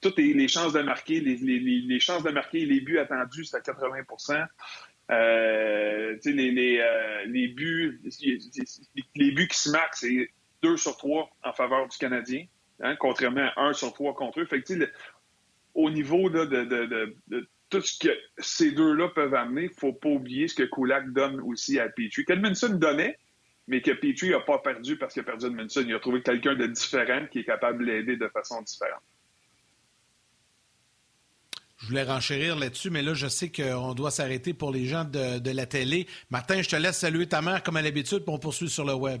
Toutes les, chances de marquer, les, les, les, chances de marquer, les buts attendus, c'est à 80 euh, les, buts, les buts qui se marquent, c'est 2 sur 3 en faveur du Canadien. hein, contrairement à un sur trois contre eux. Fait que, au niveau de, de, ce que ces deux-là peuvent amener, il ne faut pas oublier ce que Kulak donne aussi à Petrie. Qu'Edmondson donnait, mais que Petrie n'a pas perdu parce qu'il a perdu Edmondson. Il a trouvé quelqu'un de différent qui est capable de l'aider de façon différente. Je voulais renchérir là-dessus, mais là, je sais qu'on doit s'arrêter pour les gens de, la télé. Martin, je te laisse saluer ta mère comme à l'habitude, pour on poursuit sur le web.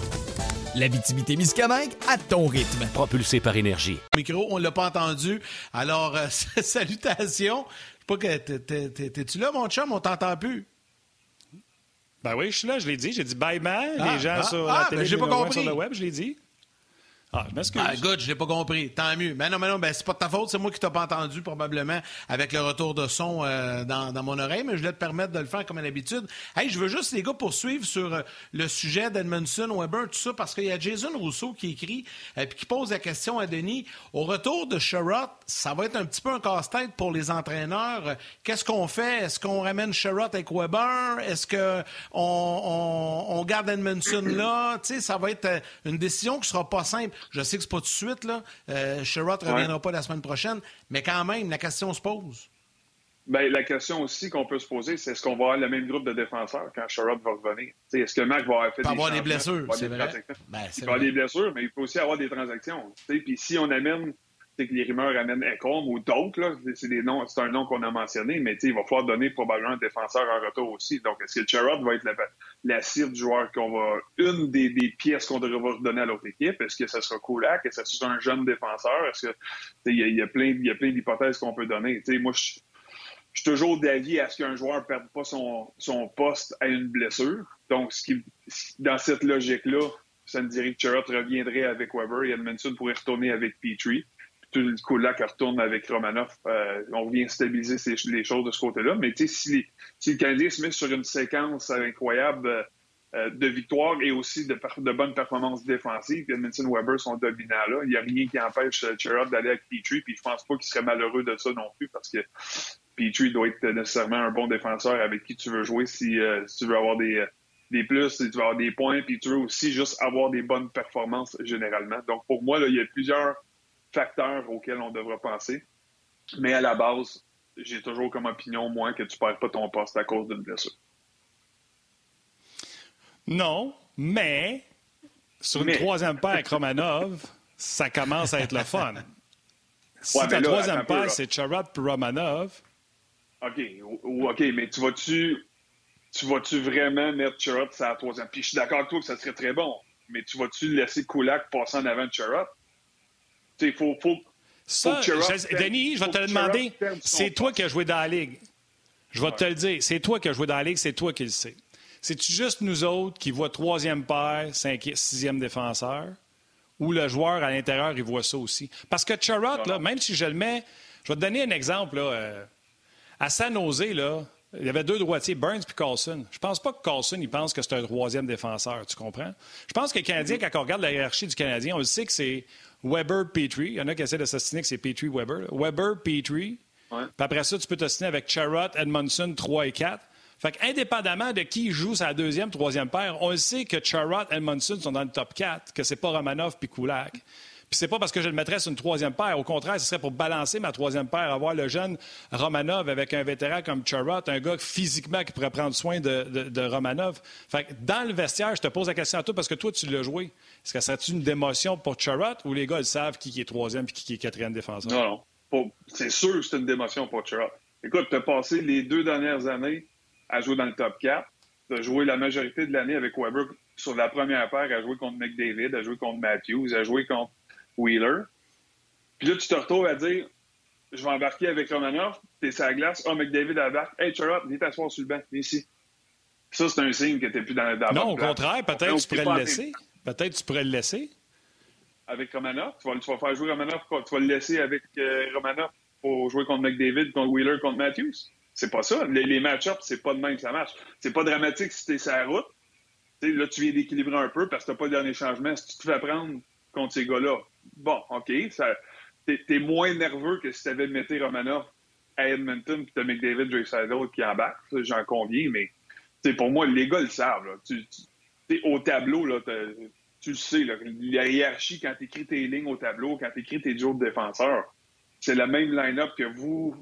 L'habitabilité miscamingue à ton rythme. Propulsé par énergie. Micro, on l'a pas entendu. Alors, euh, *laughs* salutations. Je sais pas que t'es-tu là, mon chum? On t'entend plus. Ben oui, je suis là, je l'ai dit. J'ai dit bye bye. les ah, gens ah, sur ah, la télé, ben, j'ai pas compris. sur le web, je l'ai dit. Ah, je m'excuse. Ah, good, je l'ai pas compris. Tant mieux. Mais non, mais non, ben, c'est pas de ta faute. C'est moi qui t'ai pas entendu, probablement, avec le retour de son euh, dans, dans, mon oreille, mais je voulais te permettre de le faire comme à l'habitude. Hey, je veux juste, les gars, poursuivre sur euh, le sujet d'Edmondson, Weber, tout ça, parce qu'il y a Jason Rousseau qui écrit, et euh, qui pose la question à Denis. Au retour de Sherrod, ça va être un petit peu un casse-tête pour les entraîneurs. Qu'est-ce qu'on fait? Est-ce qu'on ramène Sherrod avec Weber? Est-ce qu'on on, on garde Edmondson là? Tu sais, ça va être une décision qui sera pas simple. Je sais que c'est pas tout de suite, là. Euh, ne reviendra pas la semaine prochaine, mais quand même, la question se pose. Bien, la question aussi qu'on peut se poser, c'est est-ce qu'on va avoir le même groupe de défenseurs quand Sherrod va revenir? est-ce que Mac va avoir fait des avoir des blessures. Ben, il va avoir des blessures, mais il peut aussi avoir des transactions. Puis si on amène que les rumeurs amènent Ecom ou d'autres, c'est un nom qu'on a mentionné, mais il va falloir donner probablement un défenseur en retour aussi. Donc, est-ce que Sherrod va être la, la cire du joueur qu'on va, une des, pièces qu'on devrait redonner à l'autre équipe? Est-ce que ce sera Kulak? Est-ce que ce sera un jeune défenseur? Est-ce que, il y, a, plein, d'hypothèses qu'on peut donner. moi, je, suis toujours d'avis à ce qu'un joueur ne perde pas son, poste à une blessure. Donc, dans cette logique-là, ça me dirait que Sherrod reviendrait avec Weber et Edmondson pourrait retourner avec Petrie tout le coup là retourne avec Romanov, euh, on vient stabiliser les choses de ce côté-là. Mais si, si le Canadien se met sur une séquence incroyable euh, de victoires et aussi de, de bonnes performances défensives, Edmondson Weber sont dominants là, il n'y a rien qui empêche Cherub d'aller avec Petrie, puis je pense pas qu'il serait malheureux de ça non plus parce que Petrie doit être nécessairement un bon défenseur avec qui tu veux jouer si, euh, si tu veux avoir des des plus, si tu veux avoir des points, puis tu veux aussi juste avoir des bonnes performances généralement. Donc pour moi, là, il y a plusieurs facteurs auxquels on devra penser. Mais à la base, j'ai toujours comme opinion, moi, que tu perds pas ton poste à cause d'une blessure. Non, mais sur une troisième paire avec Romanov, ça commence à être le fun. *laughs* Si ta troisième paire, c'est puis Romanov. OK, OK, mais tu vas-tu tu vas-tu vraiment mettre Charrot sur la troisième? Puis je suis d'accord avec toi que ça serait très bon, mais tu vas-tu laisser Kulak passer en avant de? Il faut, faut, Denis, je vais te le demander. C'est toi qui as joué dans la Ligue. Je vais te le dire. C'est toi qui as joué dans la Ligue, c'est toi qui le sais. C'est-tu juste nous autres qui voient troisième paire, cinquième, sixième défenseur, ou le joueur à l'intérieur, il voit ça aussi? Parce que Charrot, là, même si je le mets, je vais te donner un exemple. Là, euh, à San Jose, là, il y avait deux droitiers, Burns et Carlson. Je pense pas que Carlson, il pense que c'est un troisième défenseur, tu comprends? Je pense que le Canadien, quand on regarde la hiérarchie du Canadien, on le sait que c'est Weber, Petrie. Il y en a qui essaient s'assiner que c'est Petrie, Weber. Weber, Petrie. Puis après ça, tu peux t'assiner avec Charrot, Edmondson, 3 et 4. Fait indépendamment de qui joue sa deuxième, troisième paire, on le sait que Charrot, Edmondson sont dans le top 4, que c'est pas Romanov puis Kulak. Puis c'est pas parce que je le mettrais sur une troisième paire. Au contraire, ce serait pour balancer ma troisième paire, avoir le jeune Romanov avec un vétéran comme Charrot, un gars physiquement qui pourrait prendre soin de, Romanov. Fait dans le vestiaire, je te pose la question à toi parce que toi, tu l'as joué. Est-ce que ça serait une démotion pour Charrot ou les gars ils savent qui est troisième et qui est quatrième défenseur? Non, non. C'est sûr que c'est une démotion pour Charrot. Écoute, tu as passé les deux dernières années à jouer dans le top 4. Tu as joué la majorité de l'année avec Weber sur la première paire, à jouer contre McDavid, à jouer contre Matthews, à jouer contre Wheeler. Puis là, tu te retrouves à dire je vais embarquer avec Romanov, t'es sur la glace, oh, McDavid embarque, hey, Charrot, viens t'asseoir sur le banc, viens ici. Ça, c'est un signe que t'es plus dans, la Non, au contraire, peut-être tu pourrais le laisser. Peut-être tu pourrais le laisser. Avec Romanov. Tu vas, tu vas faire jouer Romanov. Tu vas le laisser avec euh, Romanov pour jouer contre McDavid, contre Wheeler, contre Matthews. C'est pas ça. Les, les match-ups, c'est pas de même que ça marche. C'est pas dramatique si t'es sur la route. là, tu viens d'équilibrer un peu parce que t'as pas le dernier changement. Si tu te fais prendre contre ces gars-là, bon, OK, t'es, es moins nerveux que si t'avais metté Romanov à Edmonton puis t'as McDavid, Drake qui embarque. J'en conviens, mais pour moi, les gars le savent. Là. Tu, au tableau, là, tu le sais, la hiérarchie, quand tu écris tes lignes au tableau, quand tu écris tes jours de défenseurs, c'est la même line-up que vous,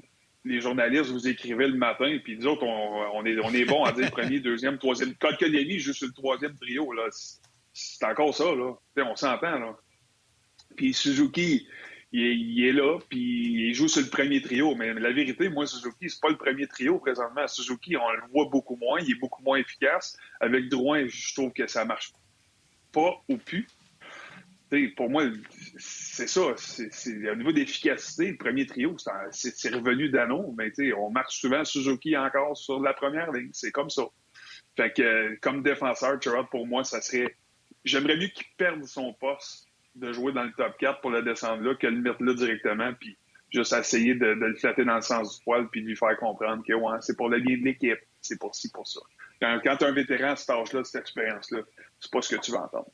les journalistes, vous écrivez le matin, puis nous autres, on, est, on est bon à dire premier, deuxième, troisième. Kotkaniemi joue sur le troisième trio, là. C'est encore ça, là. on s'entend, là. Puis Suzuki, il est, là, puis il joue sur le premier trio. Mais la vérité, moi, Suzuki, c'est pas le premier trio présentement. Suzuki, on le voit beaucoup moins, il est beaucoup moins efficace. Avec Drouin, je trouve que ça marche pas au plus. pour moi, c'est ça. C'est, au niveau d'efficacité, le premier trio, c'est, revenu d'anneau, mais on marche souvent Suzuki encore sur la première ligne. C'est comme ça. Fait comme défenseur, pour moi, ça serait. J'aimerais mieux qu'il perde son poste de jouer dans le top 4 pour le descendre là que le mettre là directement, puis juste essayer de, le flatter dans le sens du poil, puis de lui faire comprendre que ouais, c'est pour le bien de l'équipe, c'est pour ci, pour ça. Quand, tu un vétéran à cet âge-là, cette expérience-là, c'est pas ce que tu vas entendre.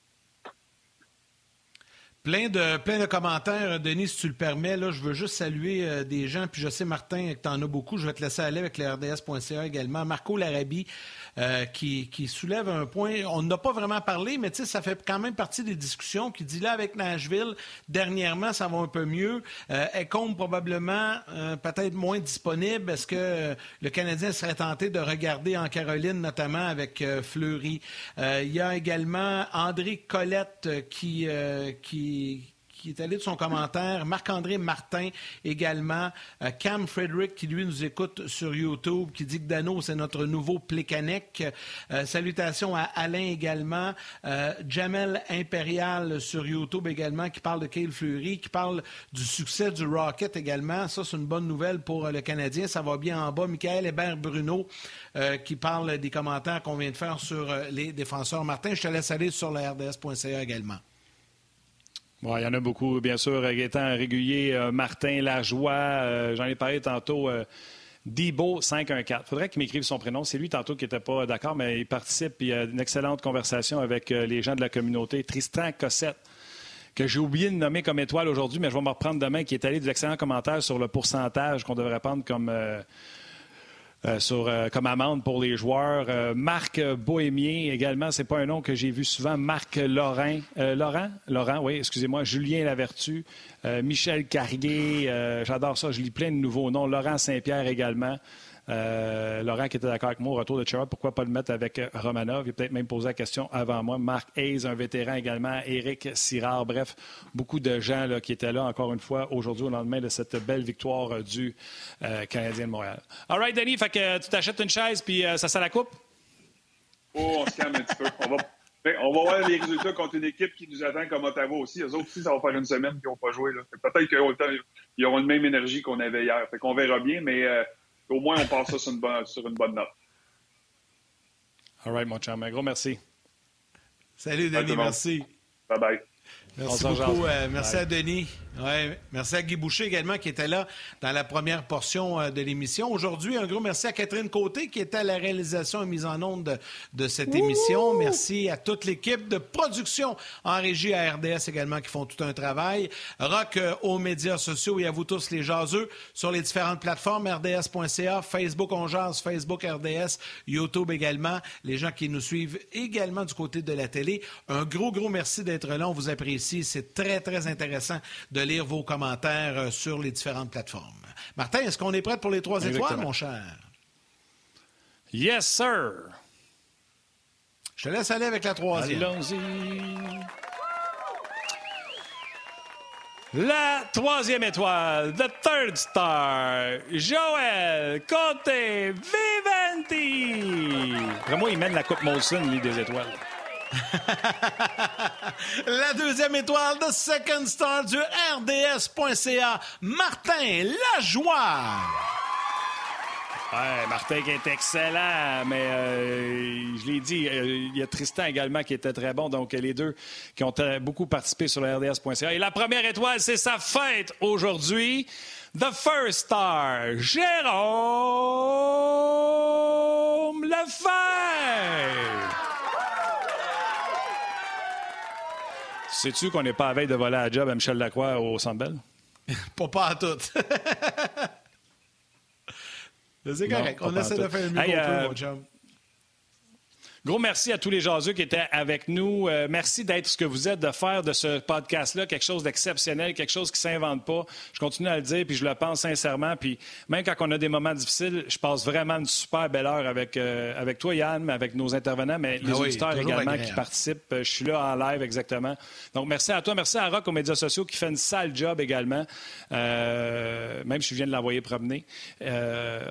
Plein de, de commentaires, Denis, si tu le permets. Là, je veux juste saluer euh, des gens. Puis je sais, Martin, que tu en as beaucoup. Je vais te laisser aller avec le RDS.ca également. Marco Larabie, euh, qui, qui, soulève un point. On n'a pas vraiment parlé, mais ça fait quand même partie des discussions. Qui dit là, avec Nashville, dernièrement, ça va un peu mieux. Euh, probablement euh, peut-être moins disponible. Est-ce que le Canadien serait tenté de regarder en Caroline, notamment avec Fleury? Il y a également André Collette qui, qui qui, est allé de son commentaire. Marc-André Martin également. Euh, Cam Frederick qui, lui, nous écoute sur YouTube, qui dit que Dano, c'est notre nouveau Plécanec. Euh, salutations à Alain également. Euh, Jamel Impérial sur YouTube également, qui parle de Cale Fleury, qui parle du succès du Rocket également. Ça, c'est une bonne nouvelle pour le Canadien. Ça va bien en bas. Michael Hébert-Bruno qui parle des commentaires qu'on vient de faire sur les défenseurs. Martin, je te laisse aller sur le RDS.ca également il y en a beaucoup, bien sûr. Étant régulier, euh, Martin Lajoie, euh, j'en ai parlé tantôt. Euh, Debo 514. Il faudrait qu'il m'écrive son prénom. C'est lui tantôt qui n'était pas d'accord, mais il participe. Il a une excellente conversation avec les gens de la communauté. Tristan Cossette, que j'ai oublié de nommer comme étoile aujourd'hui, mais je vais me reprendre demain, qui est allé d'excellents commentaires sur le pourcentage qu'on devrait prendre comme euh, sur, euh, comme amende pour les joueurs. Euh, Marc Bohémien également, c'est pas un nom que j'ai vu souvent. Marc Laurent, Laurent, Laurent, oui, excusez-moi. Julien Lavertu, Michel Carrier, j'adore ça, je lis plein de nouveaux noms. Laurent Saint-Pierre également. Euh, Laurent qui était d'accord avec moi au retour de Chirard, pourquoi pas le mettre avec euh, Romanov? Il a peut-être même posé la question avant moi. Marc Hayes, un vétéran également. Éric Sirard. Bref, beaucoup de gens qui étaient là encore une fois aujourd'hui au lendemain de cette belle victoire euh, du Canadien de Montréal. All right, Denis, fait que tu t'achètes une chaise puis ça sent la coupe? Oh, on se calme un petit peu. On va... Ben, on va voir les résultats contre une équipe qui nous attend comme Ottawa aussi. Eux autres aussi, ça va faire une semaine qu'ils n'ont pas joué. Peut-être qu'ils auront, la même énergie qu'on avait hier. Fait qu'on verra bien, mais au moins, on passe ça sur une bonne, sur une bonne note. All right, mon chum. Un gros merci. Salut, Denis. Merci. Bye-bye. Merci beaucoup. Euh, merci à Denis. Merci à Guy Boucher également qui était là dans la première portion euh, de l'émission. Aujourd'hui, un gros merci à Catherine Côté qui était à la réalisation et mise en onde de, cette émission. Merci à toute l'équipe de production en régie à RDS également qui font tout un travail. Rock euh, aux médias sociaux et à vous tous les jaseux sur les différentes plateformes rds.ca, Facebook On Jase, Facebook RDS, YouTube également. Les gens qui nous suivent également du côté de la télé. Un gros, gros merci d'être là. On vous apprécie. C'est très, très intéressant de lire vos commentaires euh, sur les différentes plateformes. Martin, est-ce qu'on est prêt pour les trois étoiles, mon cher? Yes, sir. Je te laisse aller avec la troisième. Allons-y. La troisième étoile, The Third Star, Joël Côté Viventi. Vraiment, il mène la Coupe Molson, lui, des étoiles. *laughs* La deuxième étoile de Second Star du RDS.ca, Martin Lajoie. Martin qui est excellent, mais euh, je l'ai dit, euh, il y a Tristan également qui était très bon. Donc, les deux qui ont beaucoup participé sur le RDS.ca. Et la première étoile, c'est sa fête aujourd'hui. The First Star, Jérôme Lefebvre. Sais-tu qu'on n'est pas à veille de voler à job à Michel Lacroix au Centre *laughs* pas, pas à tout. *laughs* C'est correct. On essaie de faire le mieux qu'on peut, euh, mon chum. Gros merci à tous les jaseux qui étaient avec nous. Euh, merci d'être ce que vous êtes, de faire de ce podcast-là quelque chose d'exceptionnel, quelque chose qui ne s'invente pas. Je continue à le dire, puis je le pense sincèrement. Puis même quand on a des moments difficiles, je passe vraiment une super belle heure avec, euh, avec toi, Yann, avec nos intervenants, mais les ah auditeurs également qui participent. Euh, je suis là en live exactement. Donc merci à toi. Merci à Rock aux médias sociaux qui fait une sale job également. même si je viens de l'envoyer promener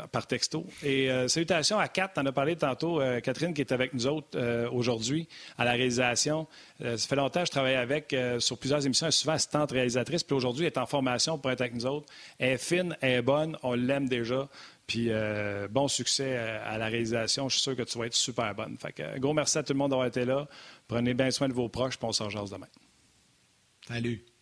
par texto. Et salutations à Kat, en as parlé tantôt, Catherine, qui est avec nous autres euh, aujourd'hui à la réalisation. Euh, ça fait longtemps que je travaille avec euh, sur plusieurs émissions. Elle est souvent assistante réalisatrice. Puis aujourd'hui, elle est en formation pour être avec nous autres. Elle est fine, elle est bonne, on l'aime déjà. Puis bon succès à la réalisation. Je suis sûr que tu vas être super bonne. Fait que, gros merci à tout le monde d'avoir été là. Prenez bien soin de vos proches, puis on s'en demain. Salut.